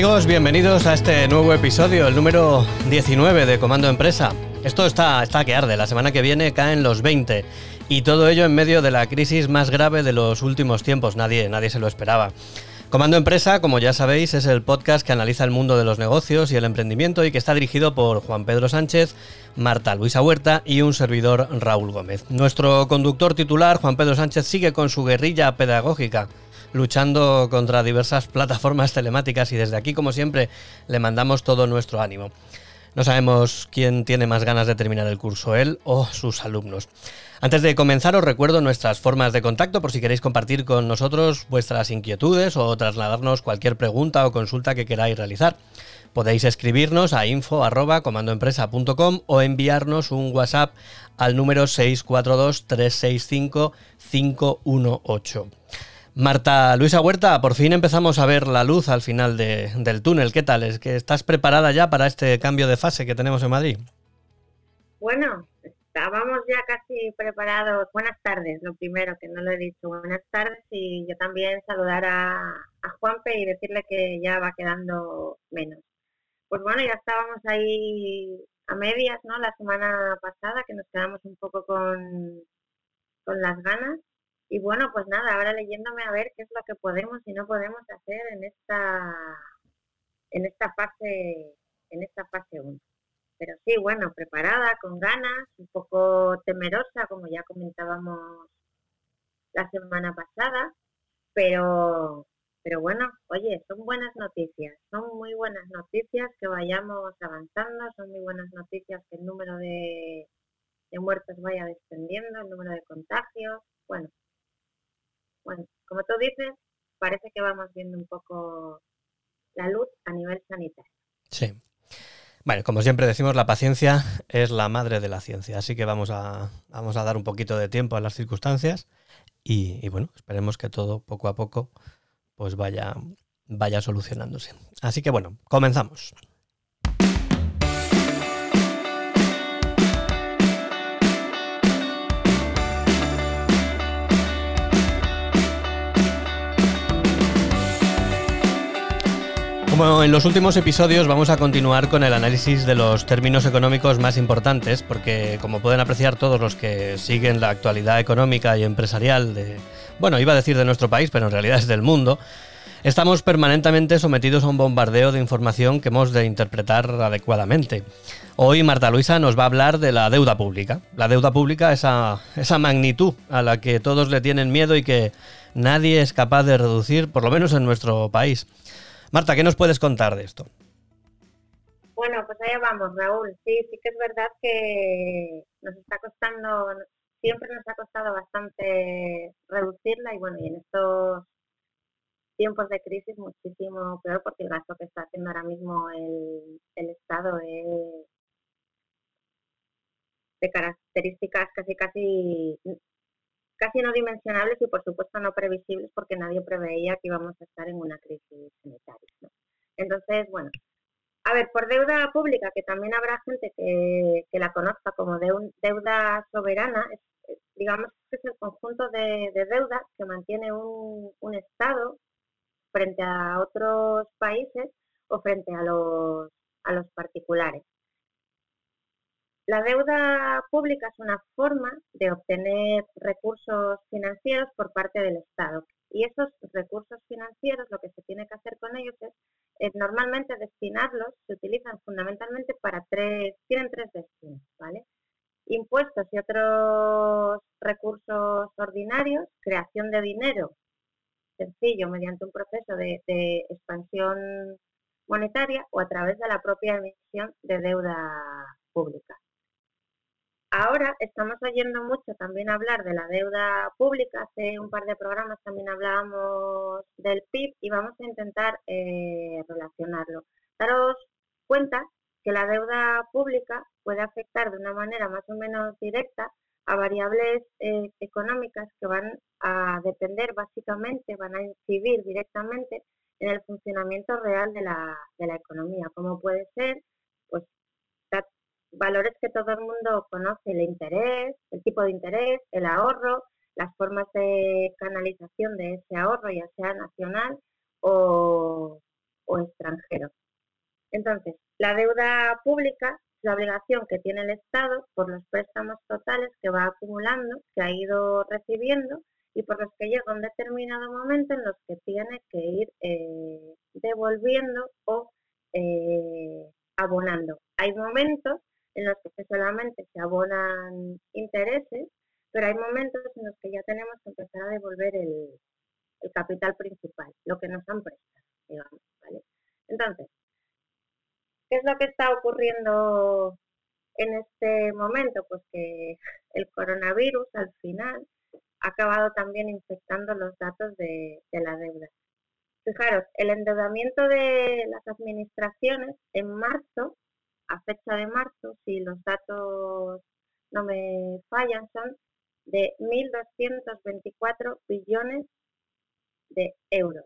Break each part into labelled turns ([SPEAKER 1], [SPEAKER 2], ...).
[SPEAKER 1] amigos, bienvenidos a este nuevo episodio, el número 19 de Comando Empresa. Esto está, está que arde, la semana que viene caen los 20 y todo ello en medio de la crisis más grave de los últimos tiempos, nadie, nadie se lo esperaba. Comando Empresa, como ya sabéis, es el podcast que analiza el mundo de los negocios y el emprendimiento y que está dirigido por Juan Pedro Sánchez, Marta Luisa Huerta y un servidor Raúl Gómez. Nuestro conductor titular, Juan Pedro Sánchez, sigue con su guerrilla pedagógica luchando contra diversas plataformas telemáticas y desde aquí, como siempre, le mandamos todo nuestro ánimo. No sabemos quién tiene más ganas de terminar el curso, él o sus alumnos. Antes de comenzar os recuerdo nuestras formas de contacto por si queréis compartir con nosotros vuestras inquietudes o trasladarnos cualquier pregunta o consulta que queráis realizar. Podéis escribirnos a info@comandoempresa.com o enviarnos un WhatsApp al número 642 365 518. Marta Luisa Huerta, por fin empezamos a ver la luz al final del túnel. ¿Qué tal? ¿Es que estás preparada ya para este cambio de fase que tenemos en Madrid?
[SPEAKER 2] Bueno, estábamos ya casi preparados. Buenas tardes, lo primero que no lo he dicho. Buenas tardes y yo también saludar a, a Juanpe y decirle que ya va quedando menos. Pues bueno, ya estábamos ahí a medias, ¿no? La semana pasada que nos quedamos un poco con, con las ganas y bueno, pues nada, ahora leyéndome a ver qué es lo que podemos y no podemos hacer en esta en esta fase en esta fase 1. Pero sí, bueno, preparada, con ganas, un poco temerosa, como ya comentábamos la semana pasada, pero pero bueno, oye, son buenas noticias, son muy buenas noticias que vayamos avanzando, son muy buenas noticias que el número de, de muertos vaya descendiendo, el número de contagios, bueno, bueno, como tú dices, parece que vamos viendo un poco la luz a nivel sanitario.
[SPEAKER 1] Sí. Bueno, como siempre decimos, la paciencia es la madre de la ciencia, así que vamos a, vamos a dar un poquito de tiempo a las circunstancias y, bueno, esperemos que todo poco a poco pues vaya, vaya solucionándose. Así que bueno, comenzamos. Como en los últimos episodios vamos a continuar con el análisis de los términos económicos más importantes, porque como pueden apreciar todos los que siguen la actualidad económica y empresarial de, bueno, iba a decir de nuestro país, pero en realidad es del mundo, estamos permanentemente sometidos a un bombardeo de información que hemos de interpretar adecuadamente. Hoy Marta Luisa nos va a hablar de la deuda pública. La deuda pública, esa, esa magnitud a la que todos le tienen miedo y que nadie es capaz de reducir, por lo menos en nuestro país. Marta, ¿qué nos puedes contar de esto?
[SPEAKER 2] Bueno, pues allá vamos, Raúl. Sí, sí que es verdad que nos está costando, siempre nos ha costado bastante reducirla y bueno, y en estos tiempos de crisis muchísimo peor porque el gasto que está haciendo ahora mismo el, el Estado es de características casi casi casi no dimensionables y por supuesto no previsibles porque nadie preveía que íbamos a estar en una crisis sanitaria. Entonces, bueno, a ver, por deuda pública, que también habrá gente que, la conozca como deuda soberana, digamos que es el conjunto de, deudas que mantiene un, un Estado frente a otros países o frente a los, a los particulares. La deuda pública es una forma de obtener recursos financieros por parte del Estado. Y esos recursos financieros, lo que se tiene que hacer con ellos es, normalmente destinarlos, se utilizan fundamentalmente para tres, tienen tres destinos, ¿vale? Impuestos y otros recursos ordinarios, creación de dinero sencillo mediante un proceso de expansión monetaria o a través de la propia emisión de deuda pública. Ahora estamos oyendo mucho también hablar de la deuda pública. Hace un par de programas también hablábamos del PIB y vamos a intentar eh, relacionarlo. Daros cuenta que la deuda pública puede afectar de una manera más o menos directa a variables eh, económicas que van a depender básicamente, van a incidir directamente en el funcionamiento real de la, de la economía, como puede ser valores que todo el mundo conoce, el interés, el tipo de interés, el ahorro, las formas de canalización de ese ahorro, ya sea nacional o, o extranjeros. Entonces, la deuda pública es la obligación que tiene el Estado por los préstamos totales que va acumulando, que ha ido recibiendo y por los que llega un determinado momento en los que tiene que ir eh, devolviendo o eh, abonando. Hay momentos en los que solamente se abonan intereses, pero hay momentos en los que ya tenemos que empezar a devolver el, capital principal, lo que nos han prestado, digamos, ¿vale? Entonces, ¿qué es lo que está ocurriendo en este momento? Pues que el coronavirus al final ha acabado también infectando los datos de la deuda. Fijaros, el endeudamiento de las administraciones en marzo, a fecha de marzo, si los datos no me fallan, son de 1.224 billones de euros.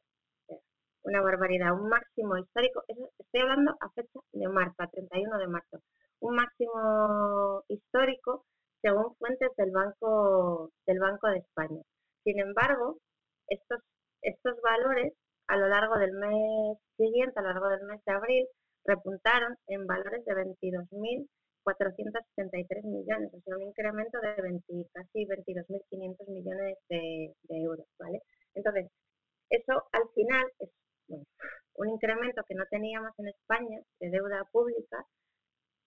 [SPEAKER 2] Una barbaridad, un máximo histórico. estoy hablando a fecha de marzo, a 31 de marzo. Un máximo histórico según fuentes del Banco, del Banco de España. Sin embargo, estos, estos valores a lo largo del mes siguiente, a lo largo del mes de abril, repuntaron en valores de 22.473 millones, o sea, un incremento de 20, casi 22.500 millones de, euros, ¿vale? Entonces, eso al final es un incremento que no teníamos en España de deuda pública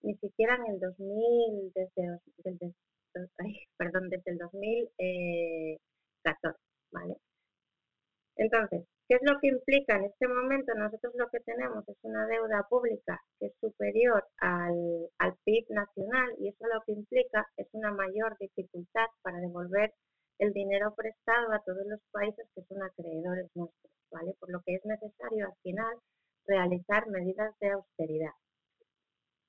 [SPEAKER 2] ni siquiera en el 2000, desde, desde, perdón, desde el 2014, ¿vale? Entonces, ¿qué es lo que implica en este momento? Nosotros lo que tenemos es una deuda pública que es superior al, al PIB nacional y eso lo que implica es una mayor dificultad para devolver el dinero prestado a todos los países que son acreedores nuestros, ¿vale? Por lo que es necesario al final realizar medidas de austeridad.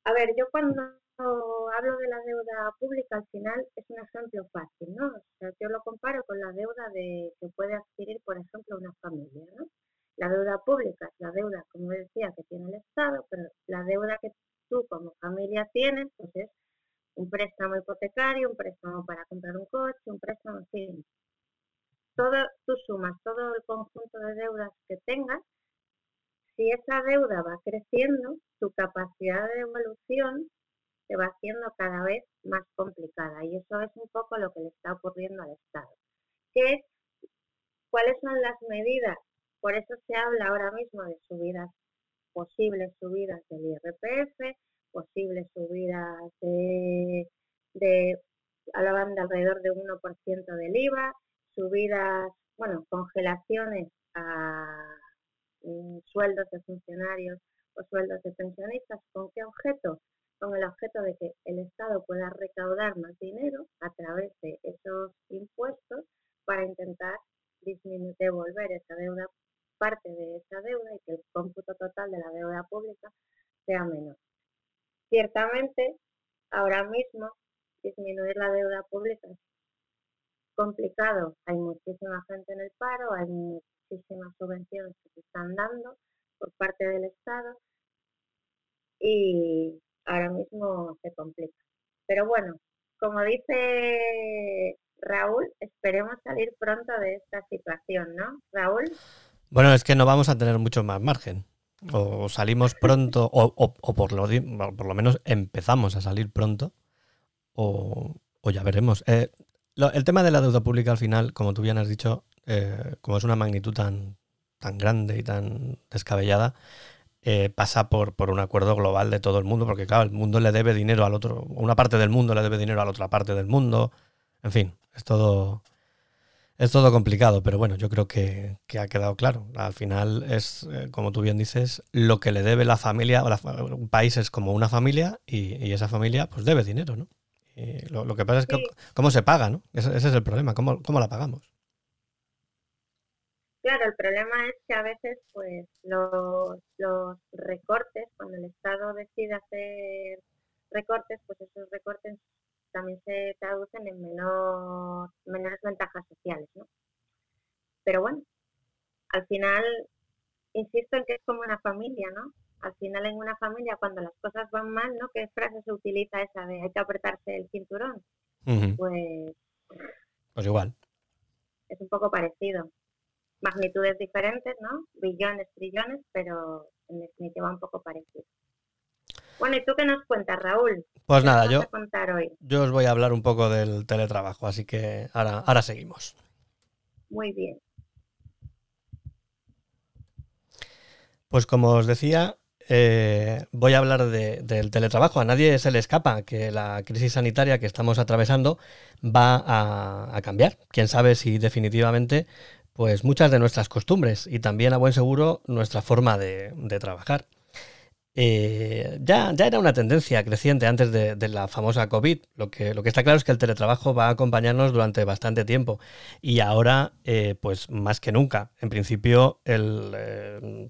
[SPEAKER 2] A ver, yo cuando hablo de la deuda pública, al final es un ejemplo fácil, ¿no? O sea, yo lo comparo con la deuda de, que puede adquirir, por ejemplo, una familia, ¿no? La deuda pública es la deuda, como decía, que tiene el Estado, pero la deuda que tú como familia tienes, pues es un préstamo hipotecario, un préstamo para comprar un coche, un préstamo, en Todo, tú sumas todo el conjunto de deudas que tengas, si esa deuda va creciendo, tu capacidad de devolución se va haciendo cada vez más complicada y eso es un poco lo que le está ocurriendo al Estado. ¿Qué ¿Cuáles son las medidas? Por eso se habla ahora mismo de subidas, posibles subidas del IRPF, posibles subidas de, de a la banda alrededor de 1% del IVA, subidas, bueno, congelaciones a mm, sueldos de funcionarios o sueldos de pensionistas. ¿Con qué objeto? Con el objeto de que el Estado pueda recaudar más dinero a través de esos impuestos para intentar devolver esa deuda, parte de esa deuda y que el cómputo total de la deuda pública sea menor. Ciertamente, ahora mismo, disminuir la deuda pública es complicado. Hay muchísima gente en el paro, hay muchísimas subvenciones que se están dando por parte del Estado y ahora mismo se complica. Pero bueno, como dice Raúl, esperemos salir pronto de esta situación, ¿no? Raúl.
[SPEAKER 1] Bueno, es que no vamos a tener mucho más margen o salimos pronto, o, por, lo, por lo menos empezamos a salir pronto, o, ya veremos. Eh, el tema de la deuda pública al final, como tú bien has dicho, eh, como es una magnitud tan, tan grande y tan descabellada, eh, pasa por, por un acuerdo global de todo el mundo, porque claro, el mundo le debe dinero al otro, una parte del mundo le debe dinero a la otra parte del mundo, en fin, es todo es todo complicado, pero bueno, yo creo que, ha quedado claro. Al final es, eh, como tú bien dices, lo que le debe la familia, o un país es como una familia y, esa familia pues debe dinero, ¿no? lo, que pasa es que cómo se paga, ¿no? Ese, es el problema, ¿cómo, cómo la pagamos?
[SPEAKER 2] Claro, el problema es que a veces pues los, los recortes, cuando el Estado decide hacer recortes, pues esos recortes también se traducen en menor, menores ventajas sociales, ¿no? Pero bueno, al final, insisto en que es como una familia, ¿no? Al final en una familia, cuando las cosas van mal, ¿no? ¿Qué frase se utiliza esa de hay que apretarse el cinturón? Pues...
[SPEAKER 1] Pues igual.
[SPEAKER 2] Es un poco parecido. Magnitudes diferentes, ¿no? Billones, trillones, pero en definitiva un poco parecido. Bueno, ¿y tú qué nos cuentas, Raúl?
[SPEAKER 1] Pues nada, yo, yo os voy a hablar un poco del teletrabajo, así que ahora, ahora seguimos.
[SPEAKER 2] Muy bien.
[SPEAKER 1] Pues como os decía, eh, voy a hablar del teletrabajo. A nadie se le escapa que la crisis sanitaria que estamos atravesando va a, cambiar. Quién sabe si definitivamente pues muchas de nuestras costumbres y también a buen seguro nuestra forma de trabajar. Eh, ya, ya, era una tendencia creciente antes de, la famosa COVID. Lo que, lo que, está claro es que el teletrabajo va a acompañarnos durante bastante tiempo y ahora, eh, pues más que nunca. En principio, eh,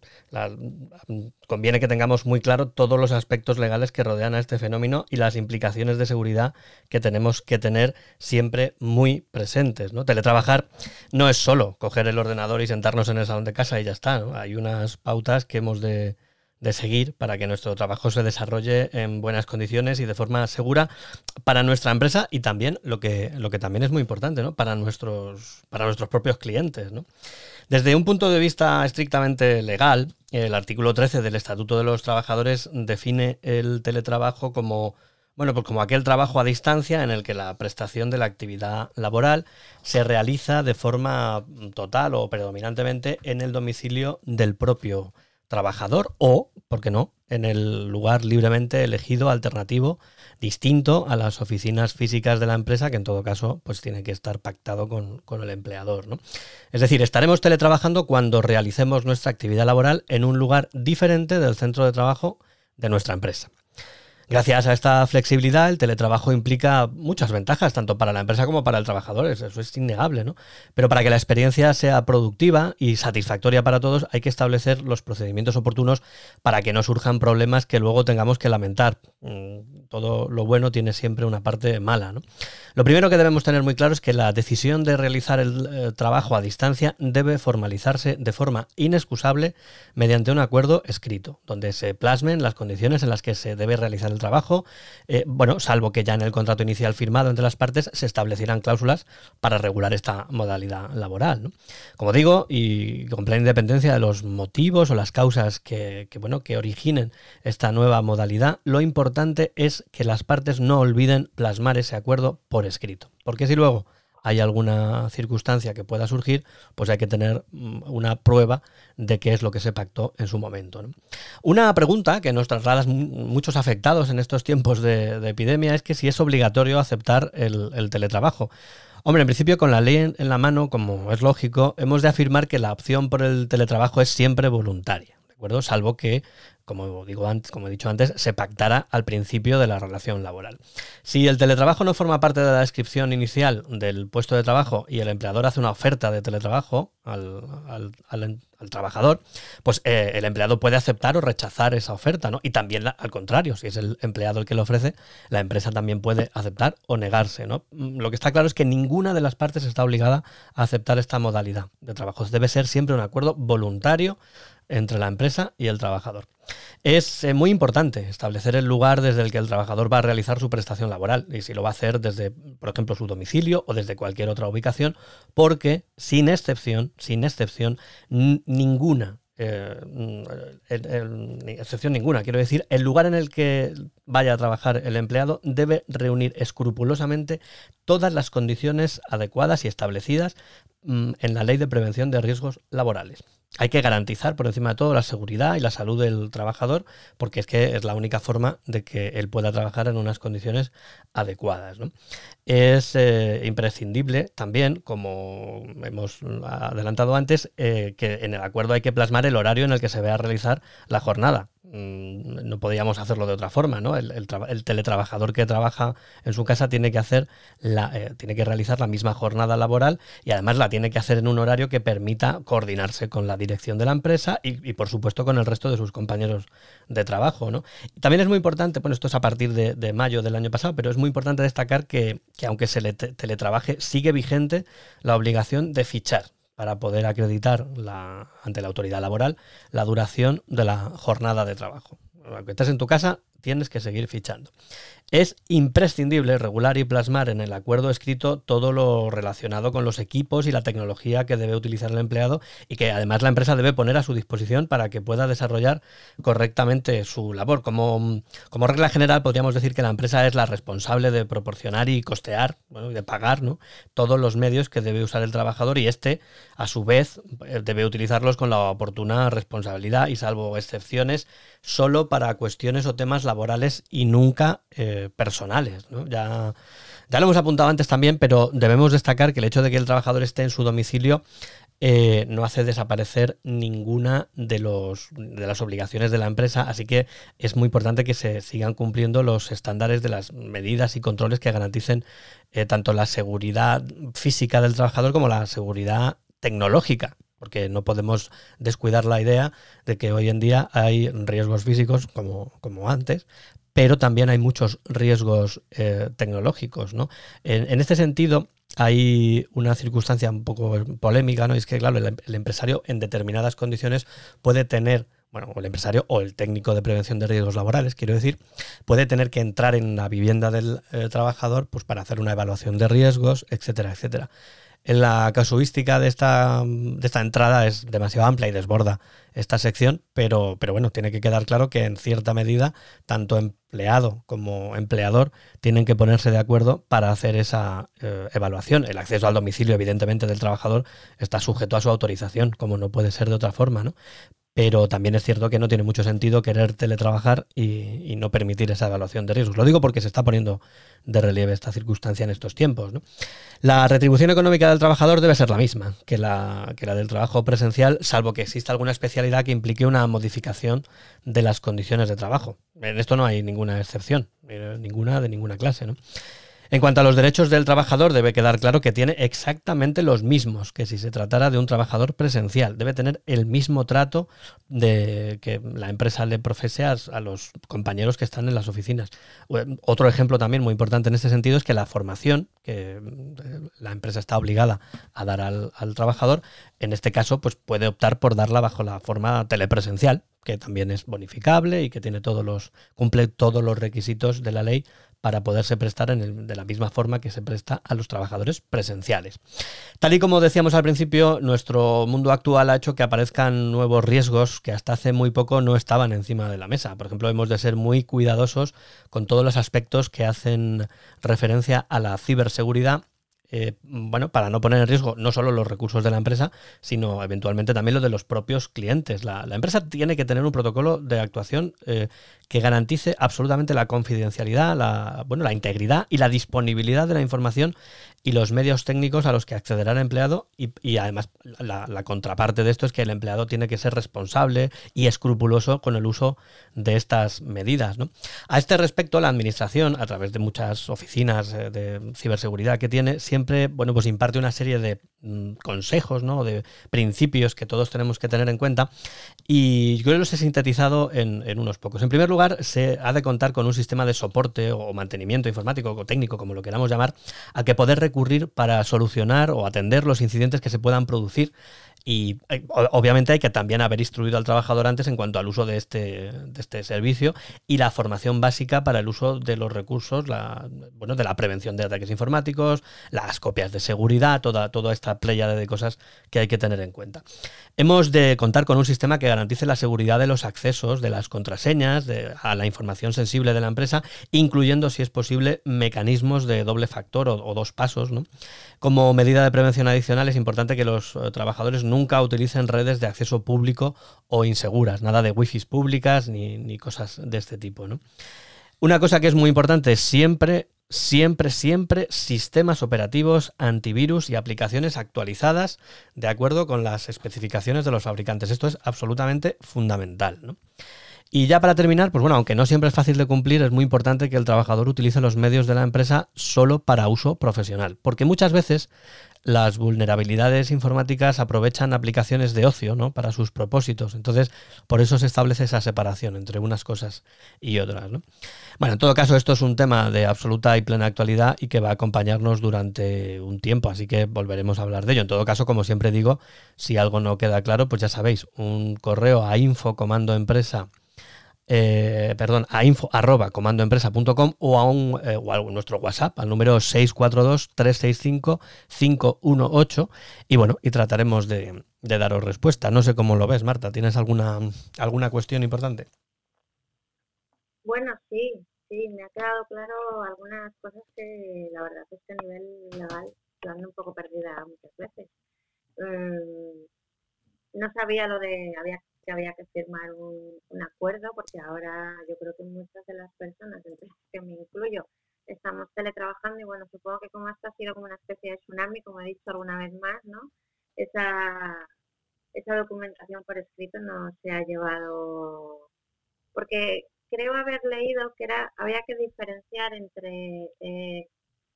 [SPEAKER 1] conviene que tengamos muy claro todos los aspectos legales que rodean a este fenómeno y las implicaciones de seguridad que tenemos que tener siempre muy presentes. ¿no? Teletrabajar no es solo coger el ordenador y sentarnos en el salón de casa y ya está. Hay unas pautas que hemos de de seguir para que nuestro trabajo se desarrolle en buenas condiciones y de forma segura para nuestra empresa y también lo que, lo que también es muy importante, ¿no? Para nuestros, para nuestros propios clientes, Desde un punto de vista estrictamente legal, el artículo 13 del Estatuto de los Trabajadores define el teletrabajo como bueno, pues como aquel trabajo a distancia en el que la prestación de la actividad laboral se realiza de forma total o predominantemente en el domicilio del propio trabajador o, ¿por qué no?, en el lugar libremente elegido, alternativo, distinto a las oficinas físicas de la empresa, que en todo caso, pues tiene que estar pactado con, con el empleador. ¿no? Es decir, estaremos teletrabajando cuando realicemos nuestra actividad laboral en un lugar diferente del centro de trabajo de nuestra empresa. Gracias a esta flexibilidad, el teletrabajo implica muchas ventajas, tanto para la empresa como para el trabajador, eso es innegable, ¿no? Pero para que la experiencia sea productiva y satisfactoria para todos, hay que establecer los procedimientos oportunos para que no surjan problemas que luego tengamos que lamentar. Todo lo bueno tiene siempre una parte mala, ¿no? Lo primero que debemos tener muy claro es que la decisión de realizar el eh, trabajo a distancia debe formalizarse de forma inexcusable mediante un acuerdo escrito, donde se plasmen las condiciones en las que se debe realizar el trabajo, eh, bueno, salvo que ya en el contrato inicial firmado entre las partes se establecieran cláusulas para regular esta modalidad laboral. Como digo, y con plena independencia de los motivos o las causas que, bueno, que originen esta nueva modalidad, lo importante es que las partes no olviden plasmar ese acuerdo por escrito. Porque si luego hay alguna circunstancia que pueda surgir, pues hay que tener mm, una prueba de qué es lo que se pactó en su momento. Una pregunta que nos trasladan muchos afectados en estos tiempos de, epidemia es que si es obligatorio aceptar el, teletrabajo. Hombre, en principio con la ley en, en, la mano, como es lógico, hemos de afirmar que la opción por el teletrabajo es siempre voluntaria, ¿de acuerdo? Salvo que como digo antes, como he dicho antes, se pactará al principio de la relación laboral. Si el teletrabajo no forma parte de la descripción inicial del puesto de trabajo y el empleador hace una oferta de teletrabajo al, trabajador, pues eh, el empleado puede aceptar o rechazar esa oferta, ¿no? Y también al contrario, si es el empleado el que lo ofrece, la empresa también puede aceptar o negarse, ¿no? Mm, lo que está claro es que ninguna de las partes está obligada a aceptar esta modalidad de trabajo. Debe ser siempre un acuerdo voluntario entre la empresa y el trabajador. Es eh, muy importante establecer el lugar desde el que el trabajador va a realizar su prestación laboral y si lo va a hacer desde, por ejemplo, su domicilio o desde cualquier otra ubicación, porque sin excepción, sin excepción, ninguna eh, excepción ninguna, quiero decir, el lugar en el que vaya a trabajar el empleado debe reunir escrupulosamente todas las condiciones adecuadas y establecidas mm, en la ley de prevención de riesgos laborales hay que garantizar por encima de todo la seguridad y la salud del trabajador, porque es que es la única forma de que él pueda trabajar en unas condiciones adecuadas. Es eh, imprescindible también, como hemos adelantado antes, eh, que en el acuerdo hay que plasmar el horario en el que se vea realizar la jornada. Mm, no podíamos hacerlo de otra forma, ¿no? El, teletrabajador que trabaja en su casa tiene que hacer la, eh, tiene que realizar la misma jornada laboral y además la tiene que hacer en un horario que permita coordinarse con la dirección de la empresa y, por supuesto con el resto de sus compañeros de trabajo, ¿no? también es muy importante, bueno, esto es a partir de, mayo del año pasado, pero es muy importante destacar que, que aunque se le teletrabaje, sigue vigente la obligación de fichar para poder acreditar ante la autoridad laboral la duración de la jornada de trabajo. Aunque estés en tu casa, tienes que seguir fichando. Es imprescindible regular y plasmar en el acuerdo escrito todo lo relacionado con los equipos y la tecnología que debe utilizar el empleado y que además la empresa debe poner a su disposición para que pueda desarrollar correctamente su labor. Como, como regla general, podríamos decir que la empresa es la responsable de proporcionar y costear, bueno, y de pagar ¿no? todos los medios que debe usar el trabajador y este, a su vez, eh, debe utilizarlos con la oportuna responsabilidad y salvo excepciones, solo para cuestiones o temas laborales y nunca eh, personales. Ya, ya lo hemos apuntado antes también, pero debemos destacar que el hecho de que el trabajador esté en su domicilio eh, no hace desaparecer ninguna de, los, de las obligaciones de la empresa, así que es muy importante que se sigan cumpliendo los estándares de las medidas y controles que garanticen eh, tanto la seguridad física del trabajador como la seguridad tecnológica porque no podemos descuidar la idea de que hoy en día hay riesgos físicos como, como antes, pero también hay muchos riesgos eh, tecnológicos. ¿no? En, este sentido, hay una circunstancia un poco polémica, ¿no? es que, claro, el, empresario en determinadas condiciones puede tener bueno, el empresario o el técnico de prevención de riesgos laborales, quiero decir, puede tener que entrar en la vivienda del eh, trabajador pues, para hacer una evaluación de riesgos, etcétera, etcétera la casuística de esta, de esta entrada es demasiado amplia y desborda esta sección, pero, pero bueno, tiene que quedar claro que en cierta medida tanto empleado como empleador tienen que ponerse de acuerdo para hacer esa eh, evaluación. El acceso al domicilio, evidentemente, del trabajador está sujeto a su autorización, como no puede ser de otra forma, ¿no? Pero también es cierto que no tiene mucho sentido querer teletrabajar y, no permitir esa evaluación de riesgos. Lo digo porque se está poniendo de relieve esta circunstancia en estos tiempos. La retribución económica del trabajador debe ser la misma que la, que la del trabajo presencial, salvo que exista alguna especialidad que implique una modificación de las condiciones de trabajo. En esto no hay ninguna excepción, eh, ninguna de ninguna clase. ¿no? En cuanto a los derechos del trabajador, debe quedar claro que tiene exactamente los mismos que si se tratara de un trabajador presencial. Debe tener el mismo trato de que la empresa le profese a, los compañeros que están en las oficinas. Otro ejemplo también muy importante en este sentido es que la formación que eh, la empresa está obligada a dar al, al trabajador, en este caso, pues puede optar por darla bajo la forma telepresencial, que también es bonificable y que tiene todos los, cumple todos los requisitos de la ley para poderse prestar de la misma forma que se presta a los trabajadores presenciales. Tal y como decíamos al principio, nuestro mundo actual ha hecho que aparezcan nuevos riesgos que hasta hace muy poco no estaban encima de la mesa. Por ejemplo, hemos de ser muy cuidadosos con todos los aspectos que hacen referencia a la ciberseguridad eh, bueno, para no poner en riesgo no solo los recursos de la empresa, sino eventualmente también los de los propios clientes. La, empresa tiene que tener un protocolo de actuación eh, que garantice absolutamente la confidencialidad, la, bueno, la integridad y la disponibilidad de la información y los medios técnicos a los que accederá el empleado y, además la, contraparte de esto es que el empleado tiene que ser responsable y escrupuloso con el uso de estas medidas. A este respecto, la administración, a través de muchas oficinas eh, de ciberseguridad que tiene, siempre bueno, pues imparte una serie de consejos, ¿no? de principios que todos tenemos que tener en cuenta y yo los he sintetizado en, en unos pocos. En primer lugar, se ha de contar con un sistema de soporte o mantenimiento informático o técnico, como lo queramos llamar, al que poder recurrir para solucionar o atender los incidentes que se puedan producir y eh, obviamente hay que también haber instruido al trabajador antes en cuanto al uso de este, de este servicio y la formación básica para el uso de los recursos, la, bueno, de la prevención de ataques informáticos, las copias de seguridad, toda, toda esta playa de cosas que hay que tener en cuenta. Hemos de contar con un sistema que garantice la seguridad de los accesos, de las contraseñas, de, a la información sensible de la empresa, incluyendo, si es posible, mecanismos de doble factor o, dos pasos. Como medida de prevención adicional es importante que los eh, trabajadores nunca utilicen redes de acceso público o inseguras, nada de wifi públicas ni, cosas de este tipo. Una cosa que es muy importante, siempre, siempre, siempre sistemas operativos, antivirus y aplicaciones actualizadas de acuerdo con las especificaciones de los fabricantes. Esto es absolutamente fundamental. ¿no? Y ya para terminar, pues bueno, aunque no siempre es fácil de cumplir, es muy importante que el trabajador utilice los medios de la empresa solo para uso profesional, porque muchas veces las vulnerabilidades informáticas aprovechan aplicaciones de ocio ¿no? para sus propósitos. Entonces, por eso se establece esa separación entre unas cosas y otras. ¿no? Bueno, en todo caso, esto es un tema de absoluta y plena actualidad y que va a acompañarnos durante un tiempo, así que volveremos a hablar de ello. En todo caso, como siempre digo, si algo no queda claro, pues ya sabéis, un correo a infocomandoempresa eh, perdón, a info arroba comandoempresa.com o a, un, eh, o nuestro WhatsApp al número 642-365-518 y bueno, y trataremos de, daros respuesta. No sé cómo lo ves, Marta, ¿tienes alguna, alguna cuestión importante?
[SPEAKER 2] Bueno, sí, sí, me ha quedado claro algunas cosas que la verdad es que a nivel legal ando un poco perdida muchas veces. Mm, no sabía lo de había que había que firmar un, acuerdo porque ahora yo creo que muchas de las personas, entre que me incluyo, estamos teletrabajando y bueno, supongo que como esto ha sido como una especie de tsunami, como he dicho alguna vez más, ¿no? Esa, esa documentación por escrito no se ha llevado, porque creo haber leído que era había que diferenciar entre eh,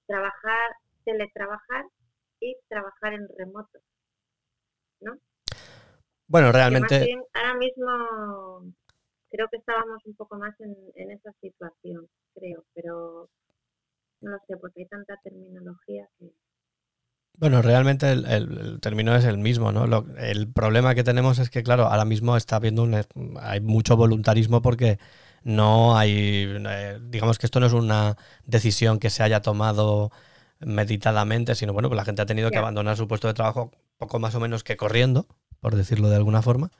[SPEAKER 2] trabajar, teletrabajar y trabajar en remoto, ¿no?
[SPEAKER 1] Bueno, realmente...
[SPEAKER 2] ahora mismo creo que estábamos un poco más en, esa situación, creo, pero no lo sé, porque hay tanta terminología que...
[SPEAKER 1] Bueno, realmente el, término es el mismo, ¿no? el problema que tenemos es que, claro, ahora mismo está habiendo un, hay mucho voluntarismo porque no hay, eh, digamos que esto no es una decisión que se haya tomado meditadamente, sino bueno, pues la gente ha tenido que abandonar su puesto de trabajo poco más o menos que corriendo, por decirlo de alguna forma.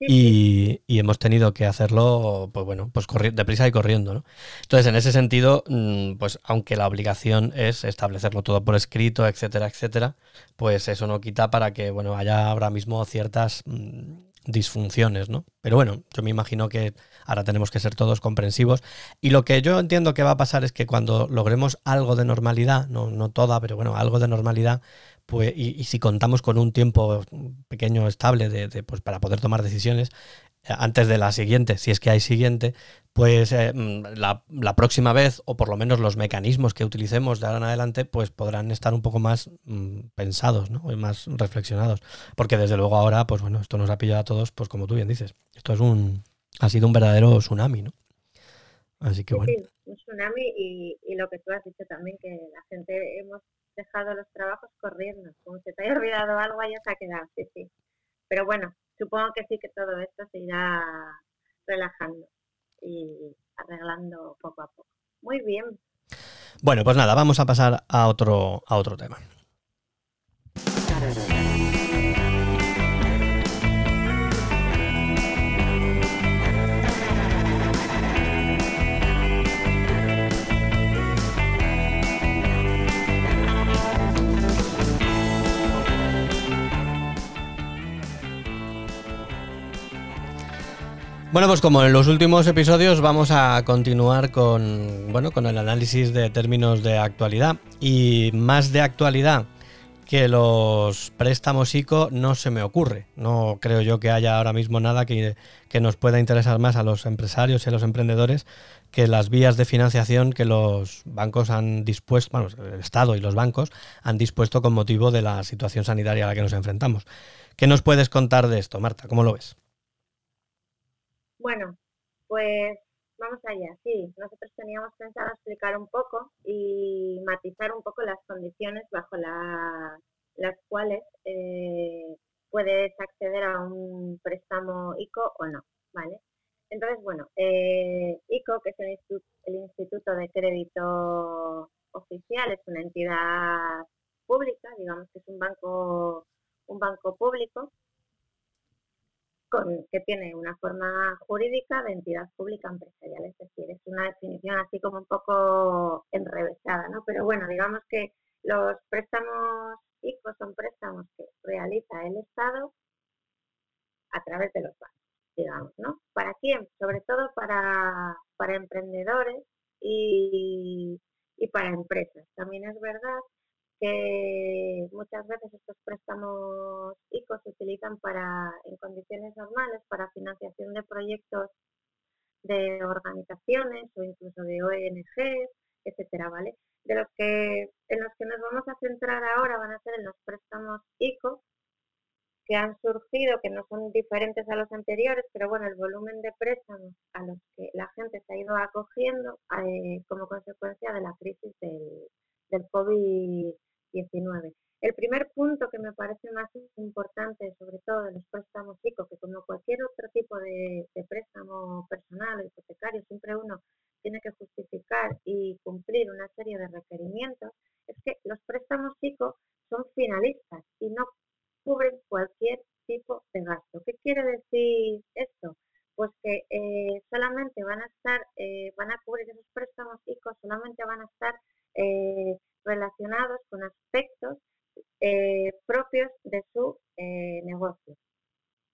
[SPEAKER 1] Y, hemos tenido que hacerlo, pues bueno, pues deprisa y corriendo, ¿no? Entonces, en ese sentido, mm, pues aunque la obligación es establecerlo todo por escrito, etcétera, etcétera, pues eso no quita para que, bueno, haya ahora mismo ciertas mm, disfunciones, ¿no? Pero bueno, yo me imagino que ahora tenemos que ser todos comprensivos. Y lo que yo entiendo que va a pasar es que cuando logremos algo de normalidad, no, no toda, pero bueno, algo de normalidad, pues, y, si contamos con un tiempo pequeño, estable, de, pues, para poder tomar decisiones, antes de la siguiente, si es que hay siguiente, pues eh, mm, la, próxima vez, o por lo menos los mecanismos que utilicemos de ahora en adelante, pues podrán estar un poco más mm, pensados, ¿no? Y más reflexionados. Porque desde luego ahora, pues bueno, esto nos ha pillado a todos, pues como tú bien dices, esto es un, ha sido un verdadero tsunami, ¿no? Así que bueno.
[SPEAKER 2] Sí, un tsunami y, y lo que tú has dicho también, que la gente hemos dejado los trabajos corriendo. Como se te haya olvidado algo, ya se ha quedado, sí, sí. Pero bueno, supongo que sí que todo esto se irá relajando y arreglando poco a poco. Muy bien.
[SPEAKER 1] Bueno, pues nada, vamos a pasar a otro, a otro tema. Bueno, pues como en los últimos episodios vamos a continuar con, bueno, con el análisis de términos de actualidad y más de actualidad que los préstamos ICO no se me ocurre. No creo yo que haya ahora mismo nada que, nos pueda interesar más a los empresarios y a los emprendedores que las vías de financiación que los bancos han dispuesto, bueno, el Estado y los bancos han dispuesto con motivo de la situación sanitaria a la que nos enfrentamos. ¿Qué nos puedes contar de esto, Marta? ¿Cómo lo ves?
[SPEAKER 2] Bueno, pues vamos allá. Sí, nosotros teníamos pensado explicar un poco y matizar un poco las condiciones bajo las cuales eh, puedes acceder a un préstamo ICO o no, ¿vale? Entonces, bueno, eh, ICO, que es el, el Instituto de Crédito Oficial, es una entidad pública, digamos que es un banco, un banco público que tiene una forma jurídica de entidad pública empresarial, es decir, es una definición así como un poco enrevesada, ¿no? Pero bueno, digamos que los préstamos ICO son préstamos que realiza el Estado a través de los bancos, digamos, ¿no? ¿Para quién? Sobre todo para, para emprendedores y, y para empresas. También es verdad que muchas veces estos préstamos ICO se utilizan para, en condiciones normales, para financiación de proyectos de organizaciones o incluso de ONGs, etcétera, ¿vale? De los que, en los que nos vamos a centrar ahora van a ser en los préstamos ICO, que han surgido, que no son diferentes a los anteriores, pero bueno, el volumen de préstamos a los que la gente se ha ido acogiendo eh, como consecuencia de la crisis del, del COVID 19. El primer punto que me parece más importante, sobre todo en los préstamos chicos, que como cualquier otro tipo de, préstamo personal o hipotecario, siempre uno tiene que justificar y cumplir una serie de requerimientos, es que los préstamos chicos son finalistas y no cubren cualquier tipo de gasto. ¿Qué quiere decir esto? Pues que eh, solamente van a estar, eh, van a cubrir esos préstamos chicos, solamente van a estar eh, relacionados con aspectos propios de su negocio.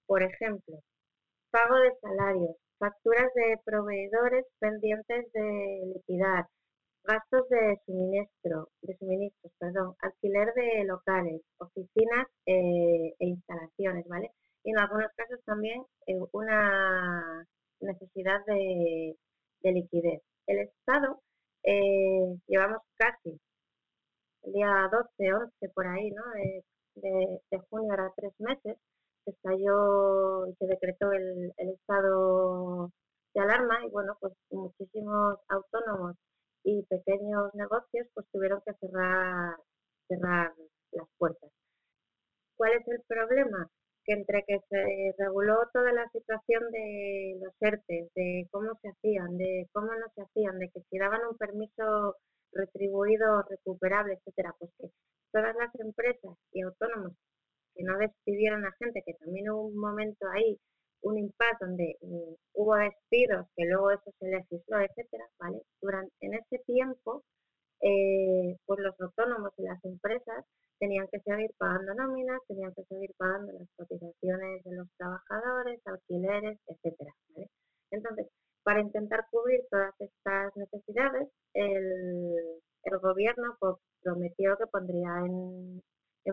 [SPEAKER 2] Por ejemplo, pago de salarios, facturas de proveedores pendientes de liquidar, gastos de suministro, de suministros, perdón, alquiler de locales, oficinas e instalaciones, ¿vale? Y en algunos casos también una necesidad de, liquidez. El Estado, llevamos casi el día 12, 11 por ahí, ¿no? De, junio, era tres meses, se estalló y se decretó el, estado de alarma y bueno, pues muchísimos autónomos y pequeños negocios pues tuvieron que cerrar, cerrar las puertas. ¿Cuál es el problema? Que entre que se reguló toda la situación de los ERTES, de cómo se hacían, de cómo no se hacían, de que si daban un permiso retribuido, recuperable, etcétera, pues que todas las empresas y autónomos que no despidieron a gente, que también hubo un momento ahí, un impasse donde mm, hubo despidos, que luego eso se legisló, etcétera, ¿vale? Durante, en ese tiempo, eh, pues los autónomos y las empresas tenían que seguir pagando nóminas, tenían que seguir pagando las cotizaciones de los trabajadores, alquileres, etcétera, ¿vale? Entonces, para intentar cubrir todas estas necesidades, el, gobierno pues, prometió que pondría en,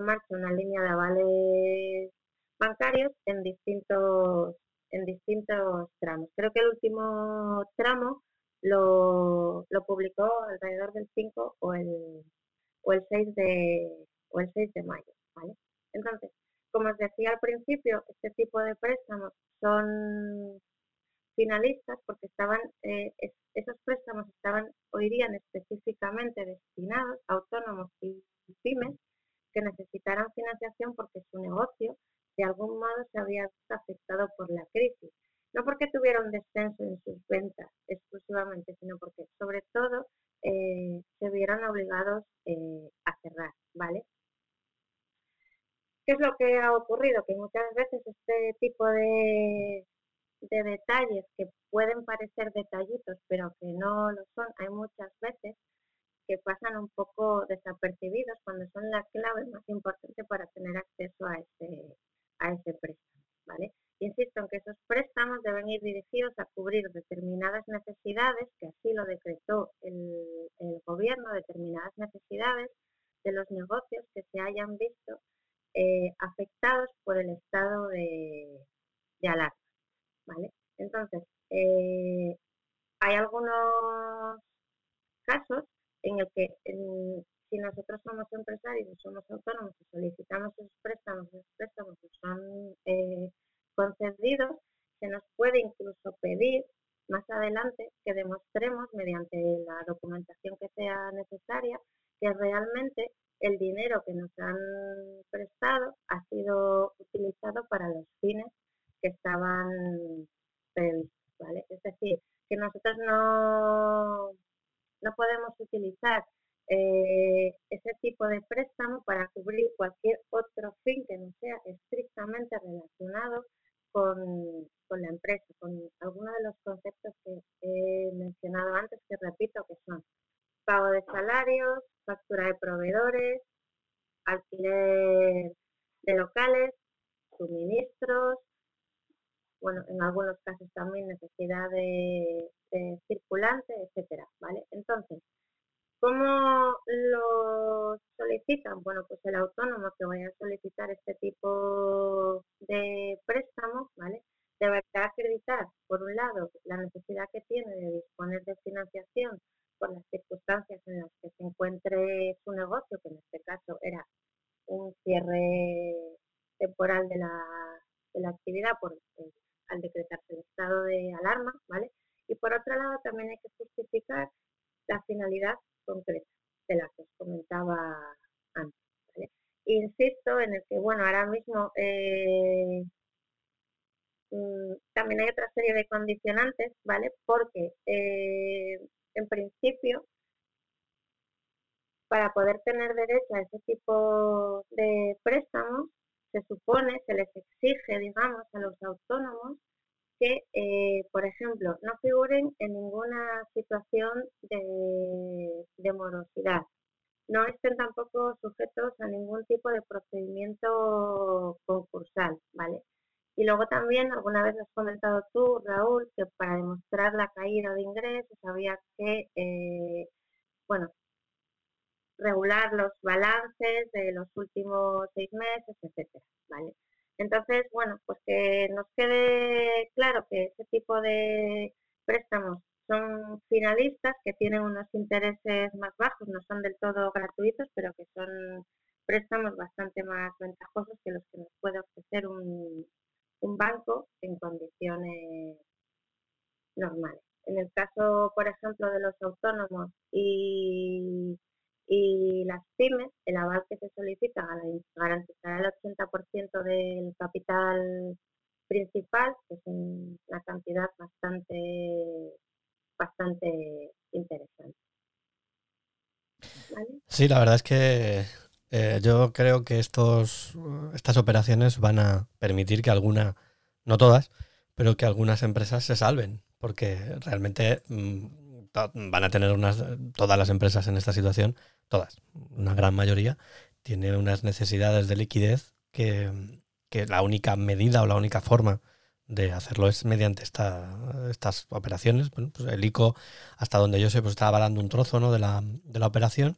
[SPEAKER 2] marcha una línea de avales bancarios en distintos en distintos tramos. Creo que el último tramo lo, publicó alrededor del 5 o el, o el 6 de o el 6 de mayo, ¿vale? Entonces, como os decía al principio, este tipo de préstamos son finalistas porque estaban eh, esos préstamos estaban o irían específicamente destinados a autónomos y pymes que necesitaran financiación porque su negocio de algún modo se había afectado por la crisis. No porque tuvieron descenso en sus ventas exclusivamente, sino porque sobre todo eh, se vieron obligados eh, a cerrar, ¿vale? ¿Qué es lo que ha ocurrido? Que muchas veces este tipo de, de detalles que pueden parecer detallitos, pero que no lo son, hay muchas veces que pasan un poco desapercibidos cuando son la clave más importante para tener acceso a ese, a ese préstamo, ¿vale? Insisto en que esos préstamos deben ir dirigidos a cubrir determinadas necesidades, que así lo decretó el, gobierno, determinadas necesidades de los negocios que se hayan visto eh, afectados por el estado de, alarma. ¿vale? Entonces, eh, hay algunos casos en el que si nosotros somos empresarios y somos autónomos y solicitamos esos préstamos, esos préstamos que son eh, concedidos, se nos puede incluso pedir más adelante que demostremos mediante la documentación que sea necesaria que realmente el dinero que nos han prestado ha sido utilizado para los fines que estaban previstos, ¿vale? Es decir, que nosotros no, no podemos utilizar eh, ese tipo de préstamo para cubrir cualquier otro fin que no sea estrictamente relacionado con, con la empresa, con algunos de los conceptos que he mencionado antes, que repito que son pago de salarios, factura de proveedores, alquiler de locales, suministros, bueno, en algunos casos también necesidad de, circulante, etcétera, ¿vale? Entonces, ¿cómo lo solicitan? Bueno, pues el autónomo que vaya a solicitar este tipo de préstamos, ¿vale? Deberá acreditar, por un lado, la necesidad que tiene de disponer de financiación por las circunstancias en las que se encuentre su negocio, que en este caso era un cierre temporal de la, de la actividad por al decretarse el estado de alarma, ¿vale? Y por otro lado también hay que justificar la finalidad concreta de la que os comentaba antes, ¿vale? insisto en el que, bueno, ahora mismo eh, mm, también hay otra serie de condicionantes, ¿vale? Porque eh, en principio, para poder tener derecho a ese tipo de préstamos, se supone, se les exige, digamos, a los autónomos que, eh, por ejemplo, no figuren en ninguna situación de, de morosidad, no estén tampoco sujetos a ningún tipo de procedimiento concursal, ¿vale? Y luego también, alguna vez has comentado tú, Raúl, que para demostrar la caída de ingresos había que, eh, bueno, regular los balances de los últimos seis meses, etcétera, ¿vale? Entonces, bueno, pues que nos quede claro que ese tipo de préstamos son finalistas que tienen unos intereses más bajos, no son del todo gratuitos, pero que son préstamos bastante más ventajosos que los que nos puede ofrecer un, banco en condiciones normales. En el caso, por ejemplo, de los autónomos y, y las pymes, el aval que se solicita garantizará el 80% del capital principal, que es una cantidad bastante bastante interesante.
[SPEAKER 1] Sí, la verdad es que eh, yo creo que estos, estas operaciones van a permitir que alguna, no todas, pero que algunas empresas se salven, porque realmente mm, van a tener unas, todas las empresas en esta situación, todas, una gran mayoría, tiene unas necesidades de liquidez que, que la única medida o la única forma de hacerlo es mediante esta, estas operaciones. Pues el ICO, hasta donde yo sé, pues está avalando un trozo ¿no? de, la, de la operación.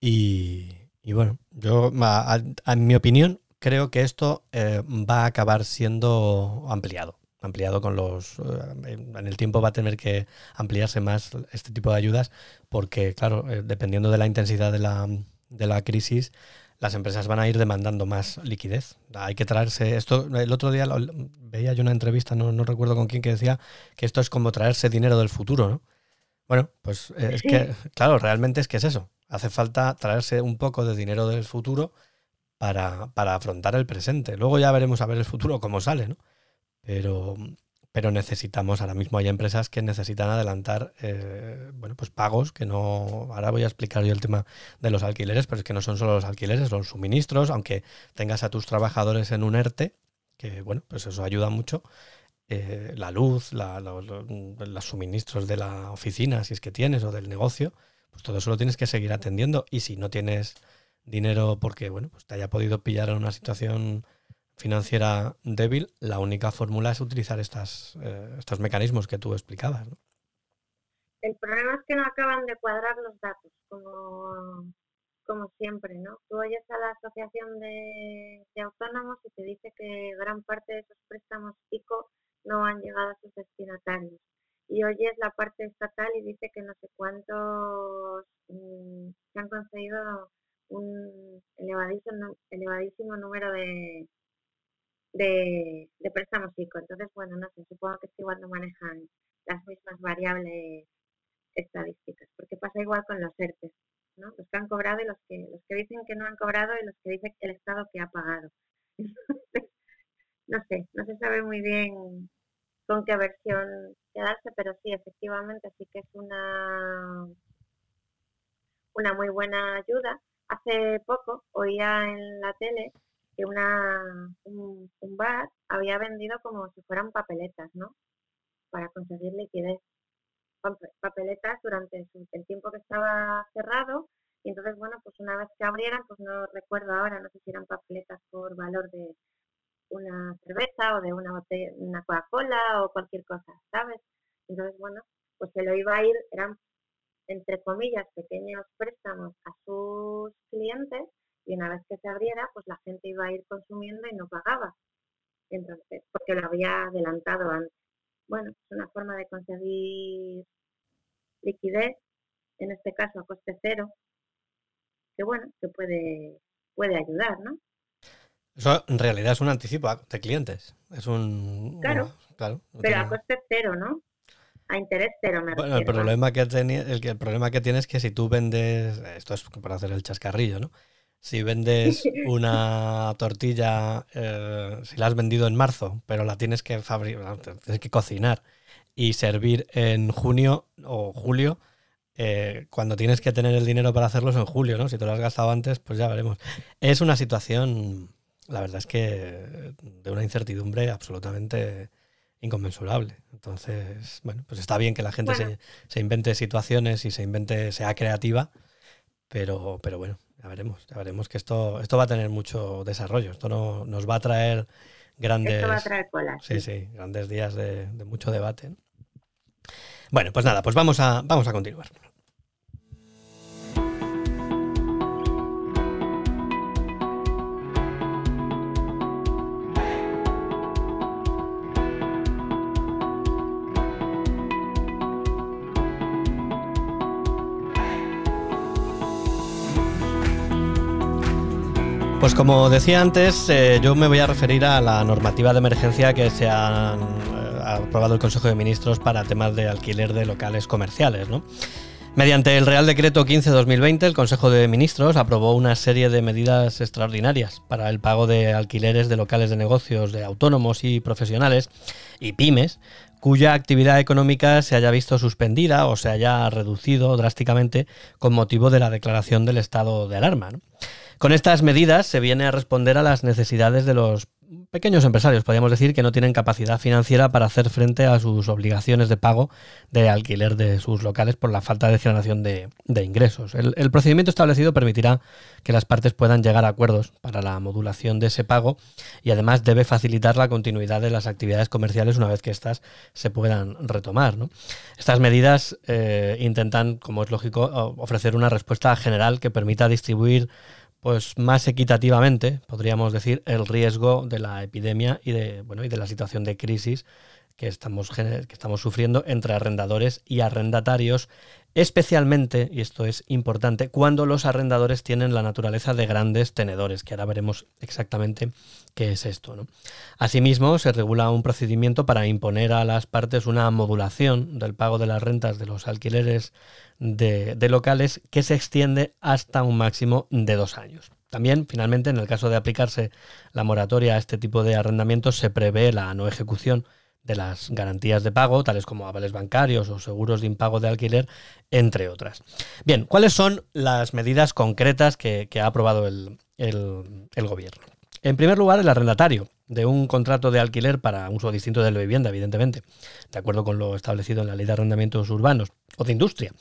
[SPEAKER 1] Y, y bueno, yo, en mi opinión, creo que esto eh, va a acabar siendo ampliado. Ampliado con los. Eh, en el tiempo va a tener que ampliarse más este tipo de ayudas, porque, claro, eh, dependiendo de la intensidad de la, de la crisis, las empresas van a ir demandando más liquidez. Hay que traerse esto. El otro día veía yo una entrevista, no, no, recuerdo con quién, que decía que esto es como traerse dinero del futuro, ¿no? Bueno, pues eh, es que, claro, realmente es que es eso. Hace falta traerse un poco de dinero del futuro para, para afrontar el presente. Luego ya veremos a ver el futuro cómo sale, ¿no? Pero, pero necesitamos, ahora mismo hay empresas que necesitan adelantar eh, bueno, pues pagos, que no, ahora voy a explicar yo el tema de los alquileres, pero es que no son solo los alquileres, los suministros, aunque tengas a tus trabajadores en un ERTE, que bueno, pues eso ayuda mucho, eh, la luz, los suministros de la oficina, si es que tienes, o del negocio, pues todo eso lo tienes que seguir atendiendo y si no tienes dinero porque, bueno, pues te haya podido pillar en una situación financiera débil, la única fórmula es utilizar estas, eh, estos mecanismos que tú explicabas.
[SPEAKER 2] El problema es que no acaban de cuadrar los datos, como, como siempre, ¿no? Tú oyes a la Asociación de, Autónomos y te dice que gran parte de esos préstamos ICO no han llegado a sus destinatarios. Y oyes la parte estatal y dice que no sé cuántos mm, se han conseguido un elevadísimo, elevadísimo número de, de, préstamos ICO. Entonces, bueno, no sé, supongo que es igual no manejan las mismas variables estadísticas, porque pasa igual con los ERTES, ¿no? Los que han cobrado y los que, los que dicen que no han cobrado y los que dicen el Estado que ha pagado. no sé, no se sabe muy bien con qué versión quedarse, pero sí, efectivamente, sí que es una, una muy buena ayuda. Hace poco oía en la tele que una, un, bar había vendido como si fueran papeletas, ¿no? Para conseguir liquidez. Papeletas durante el tiempo que estaba cerrado y entonces, bueno, pues una vez que abrieran, pues no recuerdo ahora, no sé si eran papeletas por valor de una cerveza o de una, una Coca-Cola o cualquier cosa, ¿sabes? Entonces, bueno, pues se lo iba a ir, eran entre comillas pequeños préstamos a sus clientes y una vez que se abriera, pues la gente iba a ir consumiendo y no pagaba. Entonces, porque lo había adelantado antes. Bueno, es una forma de conseguir liquidez, en este caso a coste cero, que bueno, que puede, puede ayudar, ¿no?
[SPEAKER 1] Eso en realidad es un anticipo de clientes. Es un.
[SPEAKER 2] Claro. claro pero a coste cero, ¿no? A interés cero, me
[SPEAKER 1] Bueno, el problema, que el, el problema que tienes es que si tú vendes. Esto es para hacer el chascarrillo, ¿no? si vendes una tortilla, eh, si la has vendido en marzo, pero la tienes que fabricar, tienes que cocinar y servir en junio o julio, eh, cuando tienes que tener el dinero para hacerlo es en julio, ¿no? Si te lo has gastado antes, pues ya veremos. Es una situación, la verdad es que de una incertidumbre absolutamente inconmensurable. Entonces, bueno, pues está bien que la gente se, se, invente situaciones y se invente, sea creativa, pero, pero bueno, ya veremos, ya veremos que esto, esto va a tener mucho desarrollo. Esto no, nos va a traer grandes.
[SPEAKER 2] Esto va a traer colas.
[SPEAKER 1] Sí, sí, grandes días de, de mucho debate. Bueno, pues nada, pues vamos a, vamos a continuar. Pues como decía antes, eh, yo me voy a referir a la normativa de emergencia que se ha eh, aprobado el Consejo de Ministros para temas de alquiler de locales comerciales. Mediante el Real Decreto 15-2020, el Consejo de Ministros aprobó una serie de medidas extraordinarias para el pago de alquileres de locales de negocios de autónomos y profesionales y pymes cuya actividad económica se haya visto suspendida o se haya reducido drásticamente con motivo de la declaración del estado de alarma. Con estas medidas se viene a responder a las necesidades de los pequeños empresarios, podríamos decir, que no tienen capacidad financiera para hacer frente a sus obligaciones de pago de alquiler de sus locales por la falta de generación de, ingresos. El, procedimiento establecido permitirá que las partes puedan llegar a acuerdos para la modulación de ese pago y además debe facilitar la continuidad de las actividades comerciales una vez que éstas se puedan retomar. Estas medidas eh, intentan, como es lógico, ofrecer una respuesta general que permita distribuir pues más equitativamente, podríamos decir, el riesgo de la epidemia y de, bueno, y de la situación de crisis que estamos, que estamos sufriendo entre arrendadores y arrendatarios, especialmente, y esto es importante, cuando los arrendadores tienen la naturaleza de grandes tenedores, que ahora veremos exactamente qué es esto. ¿no? Asimismo, se regula un procedimiento para imponer a las partes una modulación del pago de las rentas de los alquileres de, locales que se extiende hasta un máximo de dos años. También, finalmente, en el caso de aplicarse la moratoria a este tipo de arrendamientos, se prevé la no ejecución de las garantías de pago, tales como avales bancarios o seguros de impago de alquiler, entre otras. Bien, ¿cuáles son las medidas concretas que, ha aprobado el, el, gobierno? En primer lugar, el arrendatario de un contrato de alquiler para uso distinto de la vivienda, evidentemente, de acuerdo con lo establecido en la ley de arrendamientos urbanos o de industria,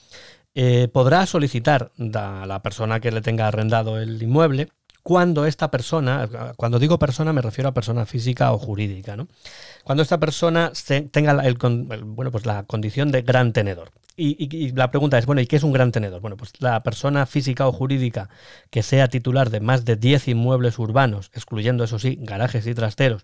[SPEAKER 1] eh, podrá solicitar a la persona que le tenga arrendado el inmueble cuando esta persona, cuando digo persona me refiero a persona física o jurídica, ¿no? Cuando esta persona tenga el, bueno, pues la condición de gran tenedor. Y, la pregunta es, bueno, ¿y qué es un gran tenedor? Bueno, pues la persona física o jurídica que sea titular de más de 10 inmuebles urbanos, excluyendo, eso sí, garajes y trasteros,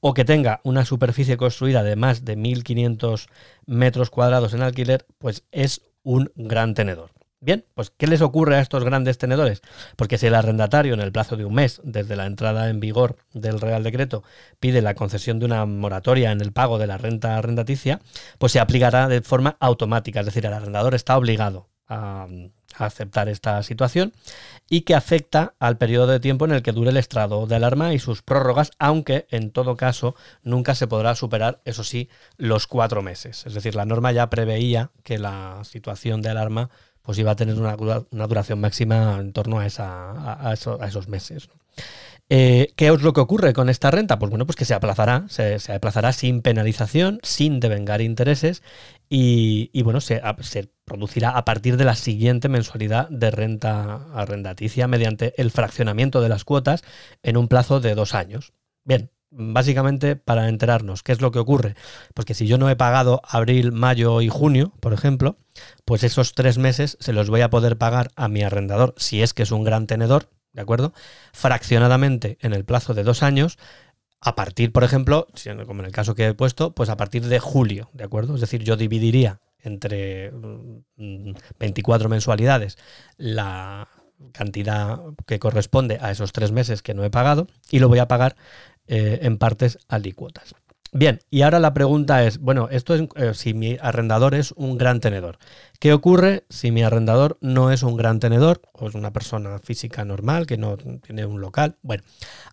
[SPEAKER 1] o que tenga una superficie construida de más de 1.500 metros cuadrados en alquiler, pues es un gran tenedor. Bien, pues ¿qué les ocurre a estos grandes tenedores? Porque si el arrendatario en el plazo de un mes desde la entrada en vigor del Real Decreto pide la concesión de una moratoria en el pago de la renta arrendaticia, pues se aplicará de forma automática, es decir, el arrendador está obligado a, aceptar esta situación y que afecta al periodo de tiempo en el que dure el estrado de alarma y sus prórrogas, aunque en todo caso nunca se podrá superar, eso sí, los cuatro meses. Es decir, la norma ya preveía que la situación de alarma pues iba a tener una, duración máxima en torno a, esos meses. Eh, ¿Qué es lo que ocurre con esta renta? Pues bueno, pues que se aplazará, se, aplazará sin penalización, sin devengar intereses y, bueno, se, se, producirá a partir de la siguiente mensualidad de renta arrendaticia mediante el fraccionamiento de las cuotas en un plazo de dos años. Bien, básicamente para enterarnos qué es lo que ocurre. Porque si yo no he pagado abril, mayo y junio, por ejemplo, pues esos tres meses se los voy a poder pagar a mi arrendador, si es que es un gran tenedor, ¿de acuerdo? Fraccionadamente en el plazo de dos años, a partir, por ejemplo, como en el caso que he puesto, pues a partir de julio, ¿de acuerdo? Es decir, yo dividiría entre 24 mm, mensualidades la cantidad que corresponde a esos tres meses que no he pagado y lo voy a pagar eh, en partes alícuotas. Bien, y ahora la pregunta es, bueno, esto es eh, si mi arrendador es un gran tenedor. ¿Qué ocurre si mi arrendador no es un gran tenedor o es una persona física normal que no tiene un local? Bueno,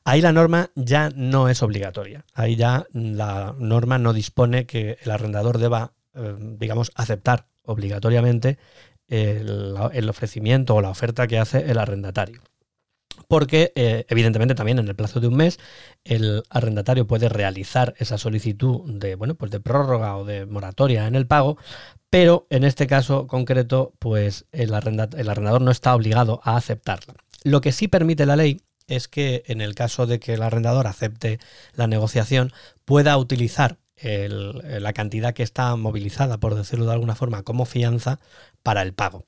[SPEAKER 1] ahí la norma ya no es obligatoria. Ahí ya la norma no dispone que el arrendador deba, eh, digamos, aceptar obligatoriamente el ofrecimiento o la oferta que hace el arrendatario porque eh, evidentemente también en el plazo de un mes el arrendatario puede realizar esa solicitud de, bueno, pues de prórroga o de moratoria en el pago, pero en este caso concreto pues el, el arrendador no está obligado a aceptarla. Lo que sí permite la ley es que en el caso de que el arrendador acepte la negociación pueda utilizar la cantidad que está movilizada, por decirlo de alguna forma, como fianza para el pago.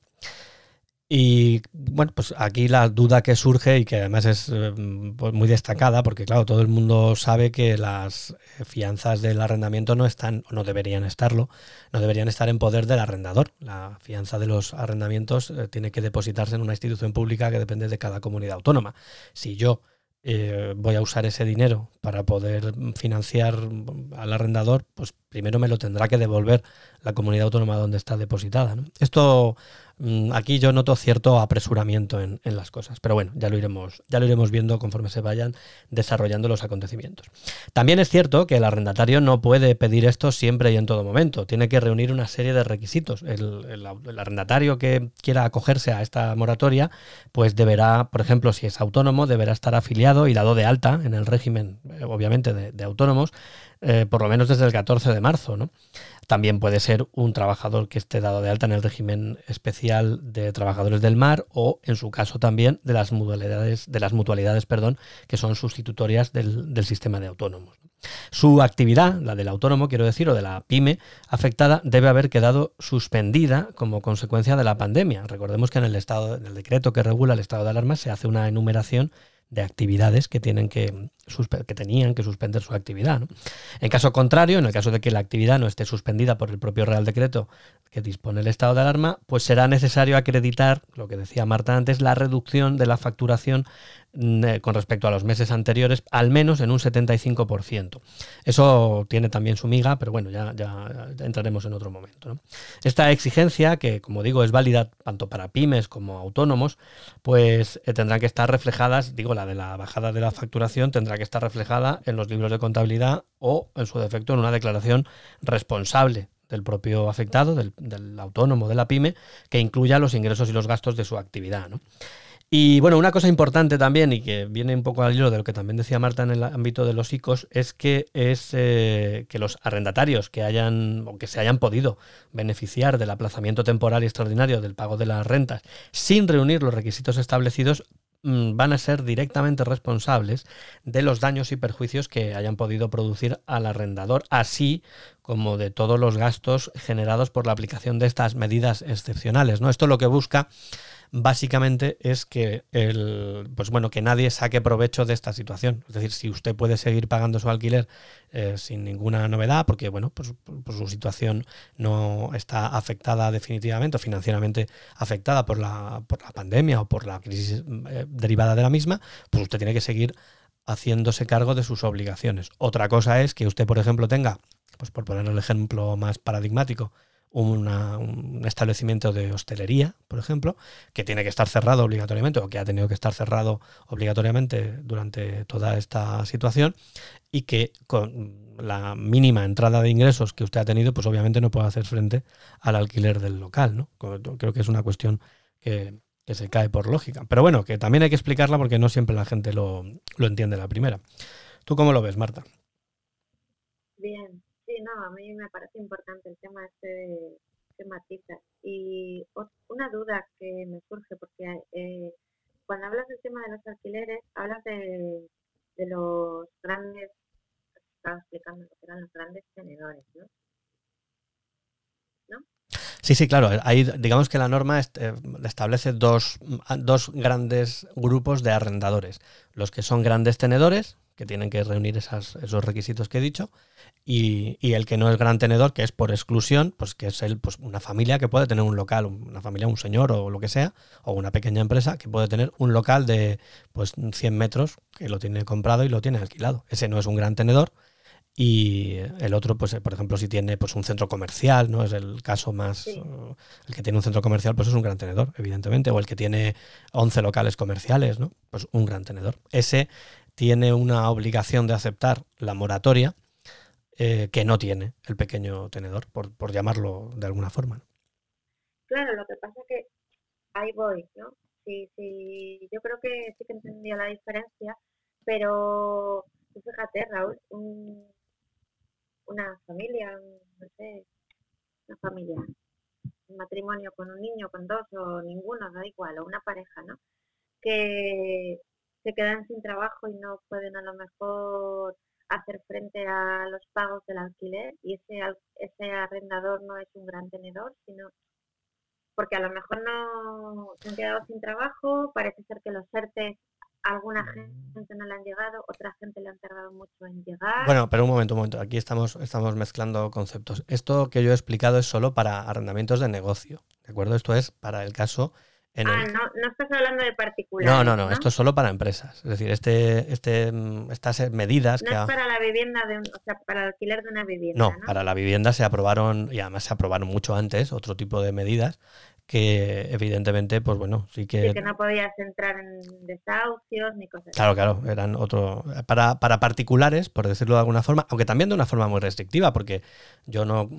[SPEAKER 1] Y bueno, pues aquí la duda que surge y que además es eh, pues muy destacada, porque claro, todo el mundo sabe que las eh, fianzas del arrendamiento no están, o no deberían estarlo, no deberían estar en poder del arrendador. La fianza de los arrendamientos eh, tiene que depositarse en una institución pública que depende de cada comunidad autónoma. Si yo voy a usar ese dinero para poder financiar al arrendador, pues primero me lo tendrá que devolver la comunidad autónoma donde está depositada. Esto Mm, aquí yo noto cierto apresuramiento en, las cosas, pero bueno, ya lo, iremos, ya lo iremos viendo conforme se vayan desarrollando los acontecimientos. También es cierto que el arrendatario no puede pedir esto siempre y en todo momento, tiene que reunir una serie de requisitos. El, arrendatario que quiera acogerse a esta moratoria, pues deberá, por ejemplo, si es autónomo, deberá estar afiliado y dado de alta en el régimen, eh, obviamente, de, autónomos, eh, por lo menos desde el 14 de marzo, ¿no? También puede ser un trabajador que esté dado de alta en el régimen especial de trabajadores del mar o, en su caso, también de las mutualidades, de las mutualidades perdón, que son sustitutorias del, sistema de autónomos. Su actividad, la del autónomo, quiero decir, o de la pyme afectada, debe haber quedado suspendida como consecuencia de la pandemia. Recordemos que en el, estado, en el decreto que regula el estado de alarma se hace una enumeración de actividades que, tienen que, que tenían que suspender su actividad. En caso contrario, en el caso de que la actividad no esté suspendida por el propio Real Decreto que dispone el estado de alarma, pues será necesario acreditar, lo que decía Marta antes, la reducción de la facturación con respecto a los meses anteriores, al menos en un 75%. Eso tiene también su miga, pero bueno, ya, ya, entraremos en otro momento. Esta exigencia, que como digo es válida tanto para pymes como autónomos, pues eh, tendrán que estar reflejadas, digo, la de la bajada de la facturación tendrá que estar reflejada en los libros de contabilidad o, en su defecto, en una declaración responsable del propio afectado, del, autónomo, de la pyme, que incluya los ingresos y los gastos de su actividad. Y bueno, una cosa importante también, y que viene un poco al hilo de lo que también decía Marta en el ámbito de los ICOs, es que es eh, que los arrendatarios que hayan o que se hayan podido beneficiar del aplazamiento temporal y extraordinario del pago de las rentas sin reunir los requisitos establecidos Mm, van a ser directamente responsables de los daños y perjuicios que hayan podido producir al arrendador, así como de todos los gastos generados por la aplicación de estas medidas excepcionales. ¿no? Esto lo que busca básicamente es que el, pues bueno, que nadie saque provecho de esta situación. Es decir, si usted puede seguir pagando su alquiler eh, sin ninguna novedad, porque bueno, pues, pues, su situación no está afectada definitivamente o financieramente afectada por la, por la pandemia o por la crisis eh, derivada de la misma, pues usted tiene que seguir haciéndose cargo de sus obligaciones. Otra cosa es que usted, por ejemplo, tenga, pues por poner el ejemplo más paradigmático, un establecimiento de hostelería, por ejemplo, que tiene que estar cerrado obligatoriamente o que ha tenido que estar cerrado obligatoriamente durante toda esta situación y que con la mínima entrada de ingresos que usted ha tenido, pues obviamente no puede hacer frente al alquiler del local. ¿no? Creo que es una cuestión que, se cae por lógica. Pero bueno, que también hay que explicarla porque no siempre la gente lo, lo entiende la primera. ¿Tú cómo lo ves, Marta?
[SPEAKER 2] Bien, No, a mí me parece importante el tema este que matizas. Y una duda que me surge, porque eh, cuando hablas del tema de los alquileres, hablas de, los grandes, estaba explicando lo que eran los grandes tenedores, ¿no? ¿No?
[SPEAKER 1] Sí, sí, claro. Ahí, digamos que la norma eh, establece dos, dos grandes grupos de arrendadores. Los que son grandes tenedores, que tienen que reunir esas, esos requisitos que he dicho, y, el que no es gran tenedor, que es por exclusión, pues que es el, pues una familia que puede tener un local, una familia, un señor o lo que sea, o una pequeña empresa que puede tener un local de pues 100 metros que lo tiene comprado y lo tiene alquilado. Ese no es un gran tenedor y el otro, pues, por ejemplo, si tiene pues, un centro comercial, ¿no? Es el caso más...
[SPEAKER 2] Sí.
[SPEAKER 1] el que tiene un centro comercial, pues es un gran tenedor, evidentemente. O el que tiene 11 locales comerciales, ¿no? Pues un gran tenedor. Ese tiene una obligación de aceptar la moratoria eh, que no tiene el pequeño tenedor, por, por llamarlo de alguna forma.
[SPEAKER 2] Claro, lo que pasa es que ahí voy, ¿no? Sí, sí, yo creo que sí que entendía la diferencia, pero fíjate, Raúl, un- una familia, un- no sé, una familia, un matrimonio con un niño, con dos o ninguno, da igual, o una pareja, ¿no? Que se quedan sin trabajo y no pueden a lo mejor hacer frente a los pagos del alquiler y ese, ese arrendador no es un gran tenedor, sino porque a lo mejor no se han quedado sin trabajo, parece ser que los ERTE alguna gente no le han llegado, otra gente le han tardado mucho en llegar.
[SPEAKER 1] Bueno, pero un momento, un momento. Aquí estamos, estamos mezclando conceptos. Esto que yo he explicado es solo para arrendamientos de negocio, ¿de acuerdo? Esto es para el caso en
[SPEAKER 2] ah,
[SPEAKER 1] el...
[SPEAKER 2] no, no estás hablando de particulares.
[SPEAKER 1] No, no, no, esto es solo para empresas. Es decir, este, este, mm, estas eh, medidas
[SPEAKER 2] No
[SPEAKER 1] que...
[SPEAKER 2] es
[SPEAKER 1] ha-
[SPEAKER 2] para la vivienda, de un, o sea, para el alquiler de una vivienda,
[SPEAKER 1] No,
[SPEAKER 2] ¿no?
[SPEAKER 1] para la vivienda se aprobaron, y además se aprobaron mucho antes, otro tipo de medidas que evidentemente, pues bueno, sí que...
[SPEAKER 2] Sí, que no podías entrar en desahucios ni cosas
[SPEAKER 1] Claro, claro, eran otro. Para, para particulares, por decirlo de alguna forma, aunque también de una forma muy restrictiva, porque yo no.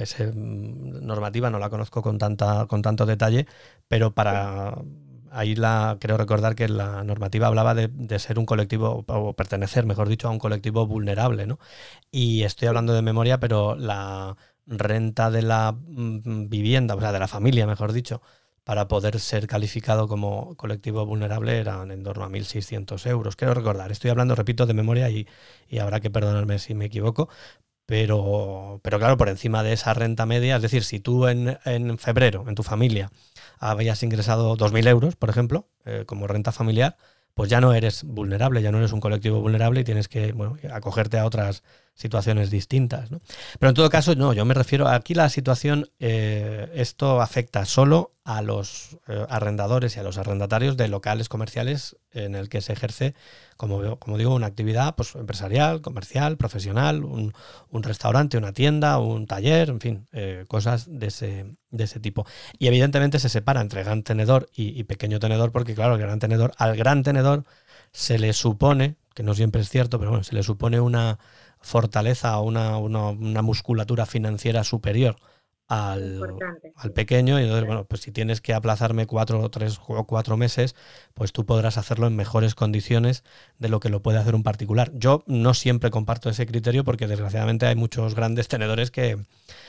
[SPEAKER 1] Esa normativa no la conozco con, tanta, con tanto detalle, pero para. Ahí la creo recordar que la normativa hablaba de, de ser un colectivo, o pertenecer, mejor dicho, a un colectivo vulnerable, ¿no? Y estoy hablando de memoria, pero la renta de la mm, vivienda, o sea, de la familia, mejor dicho, para poder ser calificado como colectivo vulnerable eran en torno a 1.600 euros. Quiero recordar, estoy hablando, repito, de memoria y, y habrá que perdonarme si me equivoco, pero, pero claro, por encima de esa renta media, es decir, si tú en, en febrero, en tu familia, habías ingresado 2.000 euros, por ejemplo, eh, como renta familiar, pues ya no eres vulnerable, ya no eres un colectivo vulnerable y tienes que bueno, acogerte a otras situaciones distintas. ¿no? Pero en todo caso, no, yo me refiero, aquí la situación, eh, esto afecta solo a los eh, arrendadores y a los arrendatarios de locales comerciales en el que se ejerce, como, como digo, una actividad pues, empresarial, comercial, profesional, un, un restaurante, una tienda, un taller, en fin, eh, cosas de ese, de ese tipo. Y evidentemente se separa entre gran tenedor y, y pequeño tenedor, porque claro, el gran tenedor, al gran tenedor se le supone, que no siempre es cierto, pero bueno, se le supone una fortaleza o una, una, una musculatura financiera superior al, al pequeño y entonces bueno pues si tienes que aplazarme cuatro o tres o cuatro meses pues tú podrás hacerlo en mejores condiciones de lo que lo puede hacer un particular. Yo no siempre comparto ese criterio porque desgraciadamente hay muchos grandes tenedores que,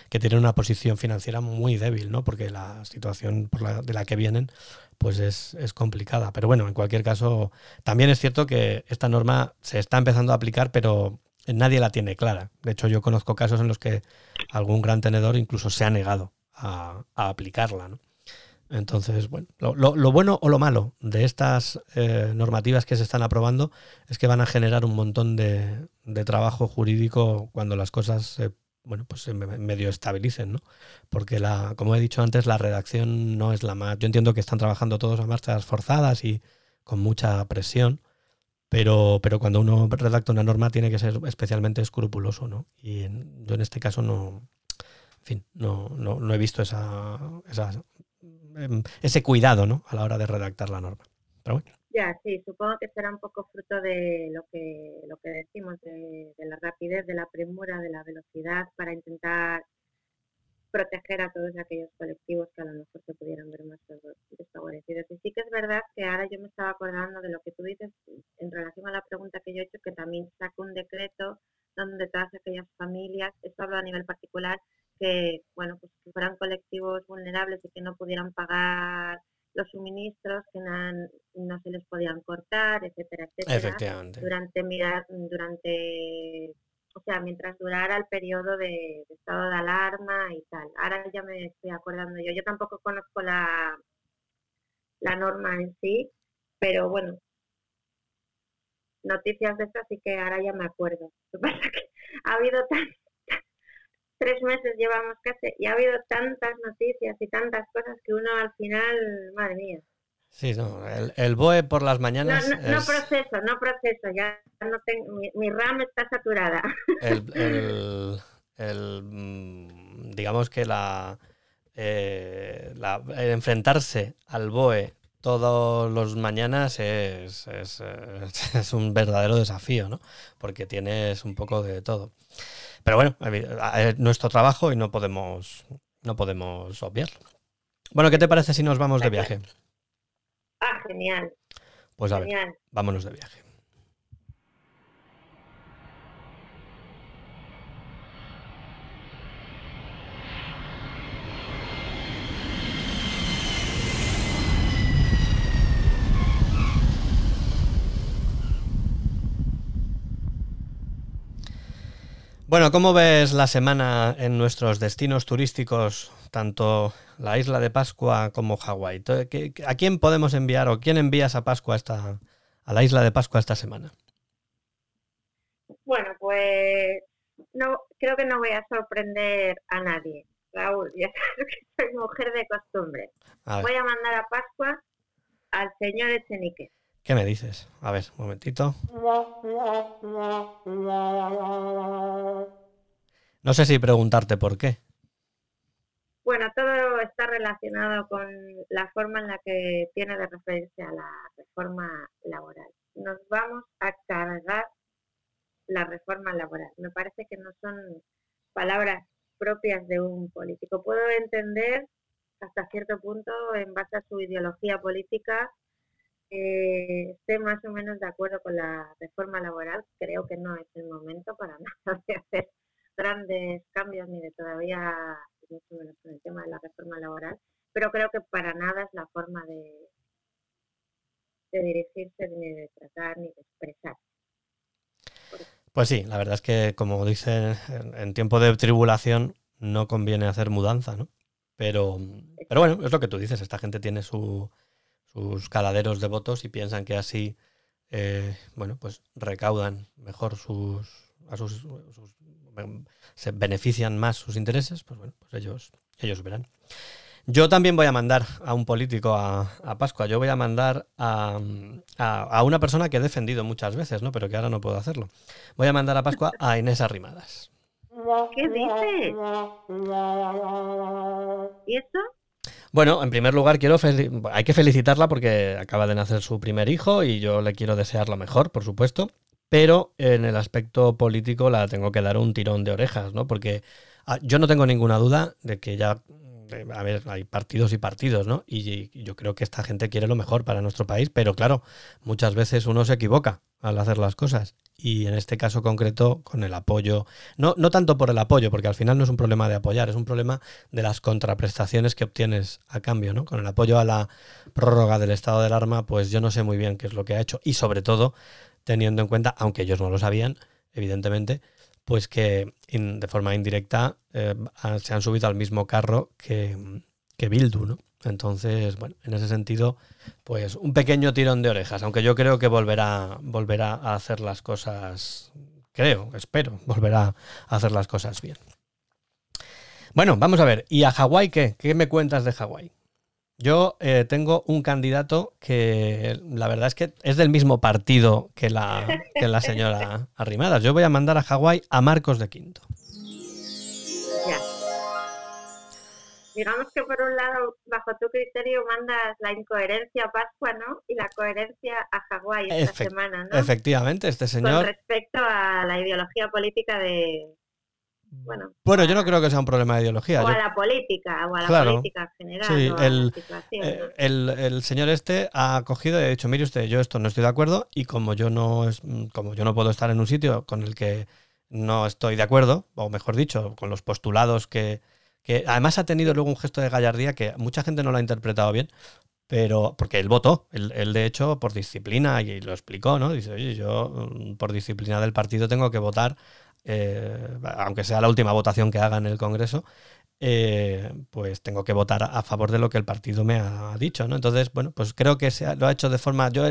[SPEAKER 1] que tienen una posición financiera muy débil no porque la situación por la, de la que vienen pues es, es complicada. Pero bueno en cualquier caso también es cierto que esta norma se está empezando a aplicar pero nadie la tiene clara. De hecho, yo conozco casos en los que algún gran tenedor incluso se ha negado a, aplicarla. Entonces, bueno, lo, bueno o lo malo de estas eh, normativas que se están aprobando es que van a generar un montón de, de trabajo jurídico cuando las cosas se, bueno, pues se medio estabilicen, ¿no? Porque la, como he dicho antes, la redacción no es la más. Yo entiendo que están trabajando todos a marchas forzadas y con mucha presión pero, pero cuando uno redacta una norma tiene que ser especialmente escrupuloso, ¿no? Y en, yo en este caso no, en fin, no, no, no he visto esa, esa, ese cuidado, ¿no? A la hora de redactar la norma.
[SPEAKER 2] Ya, sí, supongo que será un poco fruto de lo que, lo que decimos, de, de la rapidez, de la premura, de la velocidad para intentar proteger a todos aquellos colectivos que a lo mejor se pudieran ver más desfavorecidos. Y sí que es verdad que ahora yo me estaba acordando de lo que tú dices en relación a la pregunta que yo he hecho, que también sacó un decreto donde todas aquellas familias, esto hablo a nivel particular, que bueno, pues que fueran colectivos vulnerables y que no pudieran pagar los suministros, que no, no se les podían cortar, etcétera, etcétera. Durante, mira, durante o sea, mientras durara el periodo de, estado de alarma y tal. Ahora ya me estoy acordando yo. Yo tampoco conozco la, la norma en sí, pero bueno, noticias de estas sí que ahora ya me acuerdo. Lo que pasa que ha habido tan, tres meses llevamos casi y ha habido tantas noticias y tantas cosas que uno al final, madre mía.
[SPEAKER 1] Sí, no, el, BOE por las mañanas.
[SPEAKER 2] No, no, proceso, no proceso, ya no tengo, mi, RAM está saturada.
[SPEAKER 1] El, mm, digamos que la, eh, la, enfrentarse al BOE todos los mañanas es, es, es, un verdadero desafío, ¿no? Porque tienes un poco de todo. Pero bueno, es nuestro trabajo y no podemos, no podemos obviarlo. Bueno, ¿qué te parece si nos vamos de viaje?
[SPEAKER 2] Ah, genial.
[SPEAKER 1] Pues a ver, vámonos de viaje. Bueno, ¿cómo ves la semana en nuestros destinos turísticos, tanto la isla de Pascua como Hawái? ¿A quién podemos enviar o quién envías a Pascua esta, a la isla de Pascua esta semana?
[SPEAKER 2] Bueno, pues no creo que no voy a sorprender a nadie. Raúl, ya sabes que soy mujer de costumbre. Voy a mandar a Pascua al señor Echenique.
[SPEAKER 1] ¿Qué me dices? A ver, un momentito. No sé si preguntarte por qué.
[SPEAKER 2] Bueno, todo está relacionado con la forma en la que tiene de referirse a la reforma laboral. Nos vamos a cargar la reforma laboral. Me parece que no son palabras propias de un político. Puedo entender hasta cierto punto, en base a su ideología política, eh, esté más o menos de acuerdo con la reforma laboral. Creo que no es el momento para nada de hacer grandes cambios ni de todavía, con el tema de la reforma laboral, pero creo que para nada es la forma de, de dirigirse, ni de tratar, ni de expresar.
[SPEAKER 1] Pues sí, la verdad es que, como dicen, en tiempo de tribulación no conviene hacer mudanza, ¿no? Pero, pero bueno, es lo que tú dices, esta gente tiene su, sus caladeros de votos y piensan que así, eh, bueno, pues recaudan mejor sus, a sus, se benefician más sus intereses, pues bueno, pues ellos, ellos verán. Yo también voy a mandar a un político a, Pascua. Yo voy a mandar a, a, una persona que he defendido muchas veces, ¿no? Pero que ahora no puedo hacerlo. Voy a mandar a Pascua a Inés Arrimadas.
[SPEAKER 2] ¿Qué dices? ¿Y esto?
[SPEAKER 1] Bueno, en primer lugar quiero hay que felicitarla porque acaba de nacer su primer hijo y yo le quiero desear lo mejor, por supuesto. Pero en el aspecto político la tengo que dar un tirón de orejas, ¿no? Porque ah, yo no tengo ninguna duda de que ya a ver, hay partidos y partidos, ¿no? Y, yo creo que esta gente quiere lo mejor para nuestro país, pero claro, muchas veces uno se equivoca al hacer las cosas. Y en este caso concreto, con el apoyo, no, no tanto por el apoyo, porque al final no es un problema de apoyar, es un problema de las contraprestaciones que obtienes a cambio, ¿no? Con el apoyo a la prórroga del estado del arma, pues yo no sé muy bien qué es lo que ha hecho. Y sobre todo, teniendo en cuenta, aunque ellos no lo sabían, evidentemente, pues que de forma indirecta eh, se han subido al mismo carro que, que Bildu, ¿no? Entonces, bueno, en ese sentido, pues un pequeño tirón de orejas, aunque yo creo que volverá, volverá a hacer las cosas, creo, espero, volverá a hacer las cosas bien. Bueno, vamos a ver, ¿y a Hawái qué? ¿Qué me cuentas de Hawái? Yo eh, tengo un candidato que la verdad es que es del mismo partido que la, que la señora Arrimadas. Yo voy a mandar a Hawái a Marcos de Quinto.
[SPEAKER 2] Ya. Digamos que por un lado, bajo tu criterio, mandas la incoherencia a Pascua, ¿no? Y la coherencia a Hawái esta semana, ¿no?
[SPEAKER 1] Efectivamente, este señor... Con
[SPEAKER 2] respecto a la ideología política de,
[SPEAKER 1] bueno, bueno, yo no creo que sea un problema de ideología.
[SPEAKER 2] O a la política, o a la política en general. Sí,
[SPEAKER 1] el, eh, el, el, señor este ha cogido y ha dicho, mire usted, yo esto no estoy de acuerdo y como yo no es, como yo no puedo estar en un sitio con el que no estoy de acuerdo, o mejor dicho, con los postulados que, que además ha tenido luego un gesto de gallardía que mucha gente no lo ha interpretado bien, pero porque él votó, él, de hecho por disciplina y lo explicó, ¿no? Dice, oye, yo mm, por disciplina del partido tengo que votar eh, aunque sea la última votación que haga en el Congreso, eh, pues tengo que votar a favor de lo que el partido me ha dicho, ¿no? Entonces, bueno, pues creo que se lo ha hecho de forma. Yo,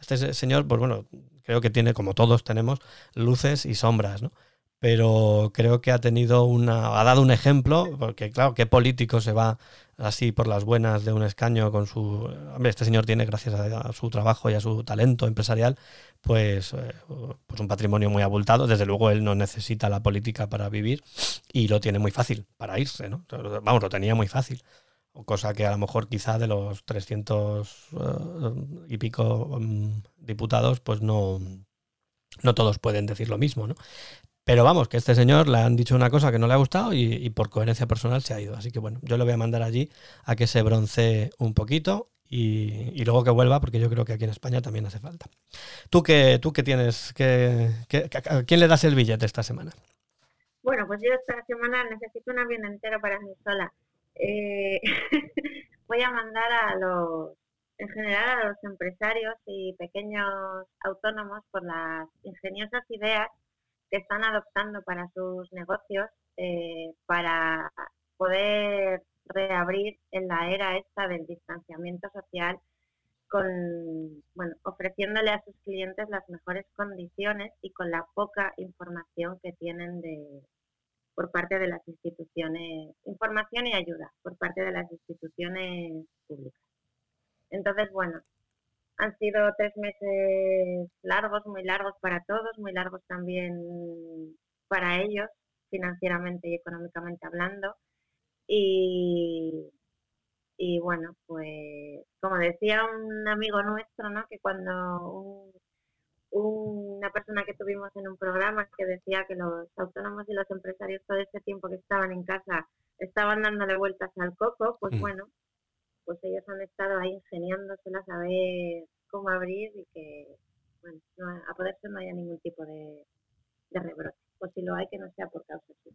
[SPEAKER 1] este señor, pues bueno, creo que tiene, como todos tenemos, luces y sombras, ¿no? pero creo que ha tenido una, ha dado un ejemplo, porque claro, ¿qué político se va así por las buenas de un escaño con su... Este señor tiene, gracias a, su trabajo y a su talento empresarial, pues, eh, pues un patrimonio muy abultado. Desde luego él no necesita la política para vivir y lo tiene muy fácil para irse, ¿no? Vamos, lo tenía muy fácil. Cosa que a lo mejor quizá de los 300 eh, y pico mm, diputados, pues no, no todos pueden decir lo mismo, ¿no? Pero vamos, que este señor le han dicho una cosa que no le ha gustado y, por coherencia personal se ha ido. Así que bueno, yo le voy a mandar allí a que se bronce un poquito y, luego que vuelva, porque yo creo que aquí en España también hace falta. ¿Tú qué, tú qué tienes? Qué, ¿A quién le das el billete esta semana?
[SPEAKER 2] Bueno, pues yo esta semana necesito un avión entero para mí sola. Eh, voy a mandar a los, en general a los empresarios y pequeños autónomos por las ingeniosas ideas que están adoptando para sus negocios eh, para poder reabrir en la era esta del distanciamiento social con bueno ofreciéndole a sus clientes las mejores condiciones y con la poca información que tienen de por parte de las instituciones información y ayuda por parte de las instituciones públicas. Entonces bueno han sido tres meses largos, muy largos para todos, muy largos también para ellos, financieramente y económicamente hablando. Y, y bueno, pues como decía un amigo nuestro, ¿no? que cuando una persona que tuvimos en un programa que decía que los autónomos y los empresarios todo este tiempo que estaban en casa estaban dándole vueltas al coco, pues mm. bueno, pues ellos han estado ahí ingeniándoselas a ver cómo abrir y que, bueno, a poder ser no haya ningún tipo de, rebrote. O si lo hay, que no sea por causa de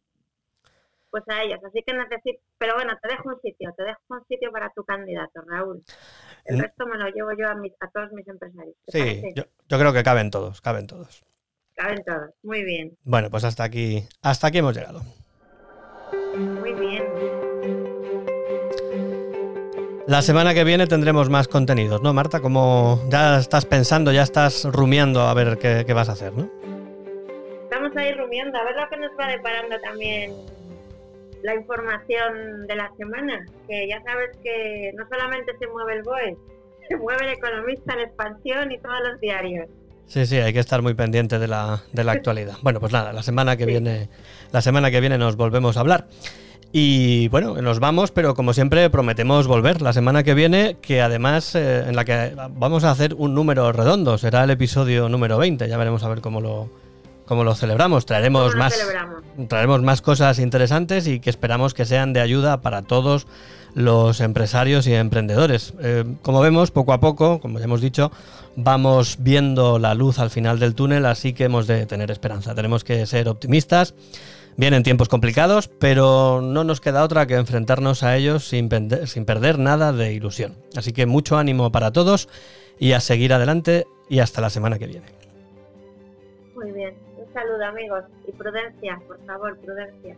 [SPEAKER 2] Pues a ellos, así que necesito, pero bueno, te dejo un sitio, te dejo un sitio para tu candidato, Raúl. El resto me lo llevo yo a, a todos mis empresarios.
[SPEAKER 1] Sí, yo, yo creo que caben todos, caben todos.
[SPEAKER 2] Caben todos, muy bien.
[SPEAKER 1] Bueno, pues hasta aquí, hasta aquí hemos llegado.
[SPEAKER 2] Muy bien.
[SPEAKER 1] La semana que viene tendremos más contenidos, ¿no, Marta? Como ya estás pensando, ya estás rumiando a ver qué, vas a hacer, ¿no?
[SPEAKER 2] Estamos ahí rumiando, a ver lo que nos va deparando también la información de la semana, que ya sabes que no solamente se mueve el BOE, se mueve el economista, la expansión y todos los diarios.
[SPEAKER 1] Sí, sí, hay que estar muy pendiente de la, de la actualidad. Bueno, pues nada, la semana que viene, la semana que viene nos volvemos a hablar. Y bueno, nos vamos, pero como siempre prometemos volver la semana que viene, que además eh, en la que vamos a hacer un número redondo, será el episodio número 20, ya veremos a ver cómo lo, cómo lo celebramos. Traeremos más, traeremos más cosas interesantes y que esperamos que sean de ayuda para todos los empresarios y emprendedores. Eh, como vemos, poco a poco, como ya hemos dicho, vamos viendo la luz al final del túnel, así que hemos de tener esperanza. Tenemos que ser optimistas Vienen tiempos complicados, pero no nos queda otra que enfrentarnos a ellos sin, perder nada de ilusión. Así que mucho ánimo para todos y a seguir adelante y hasta la semana que viene.
[SPEAKER 2] Muy bien, un saludo amigos y prudencia, por favor, prudencia.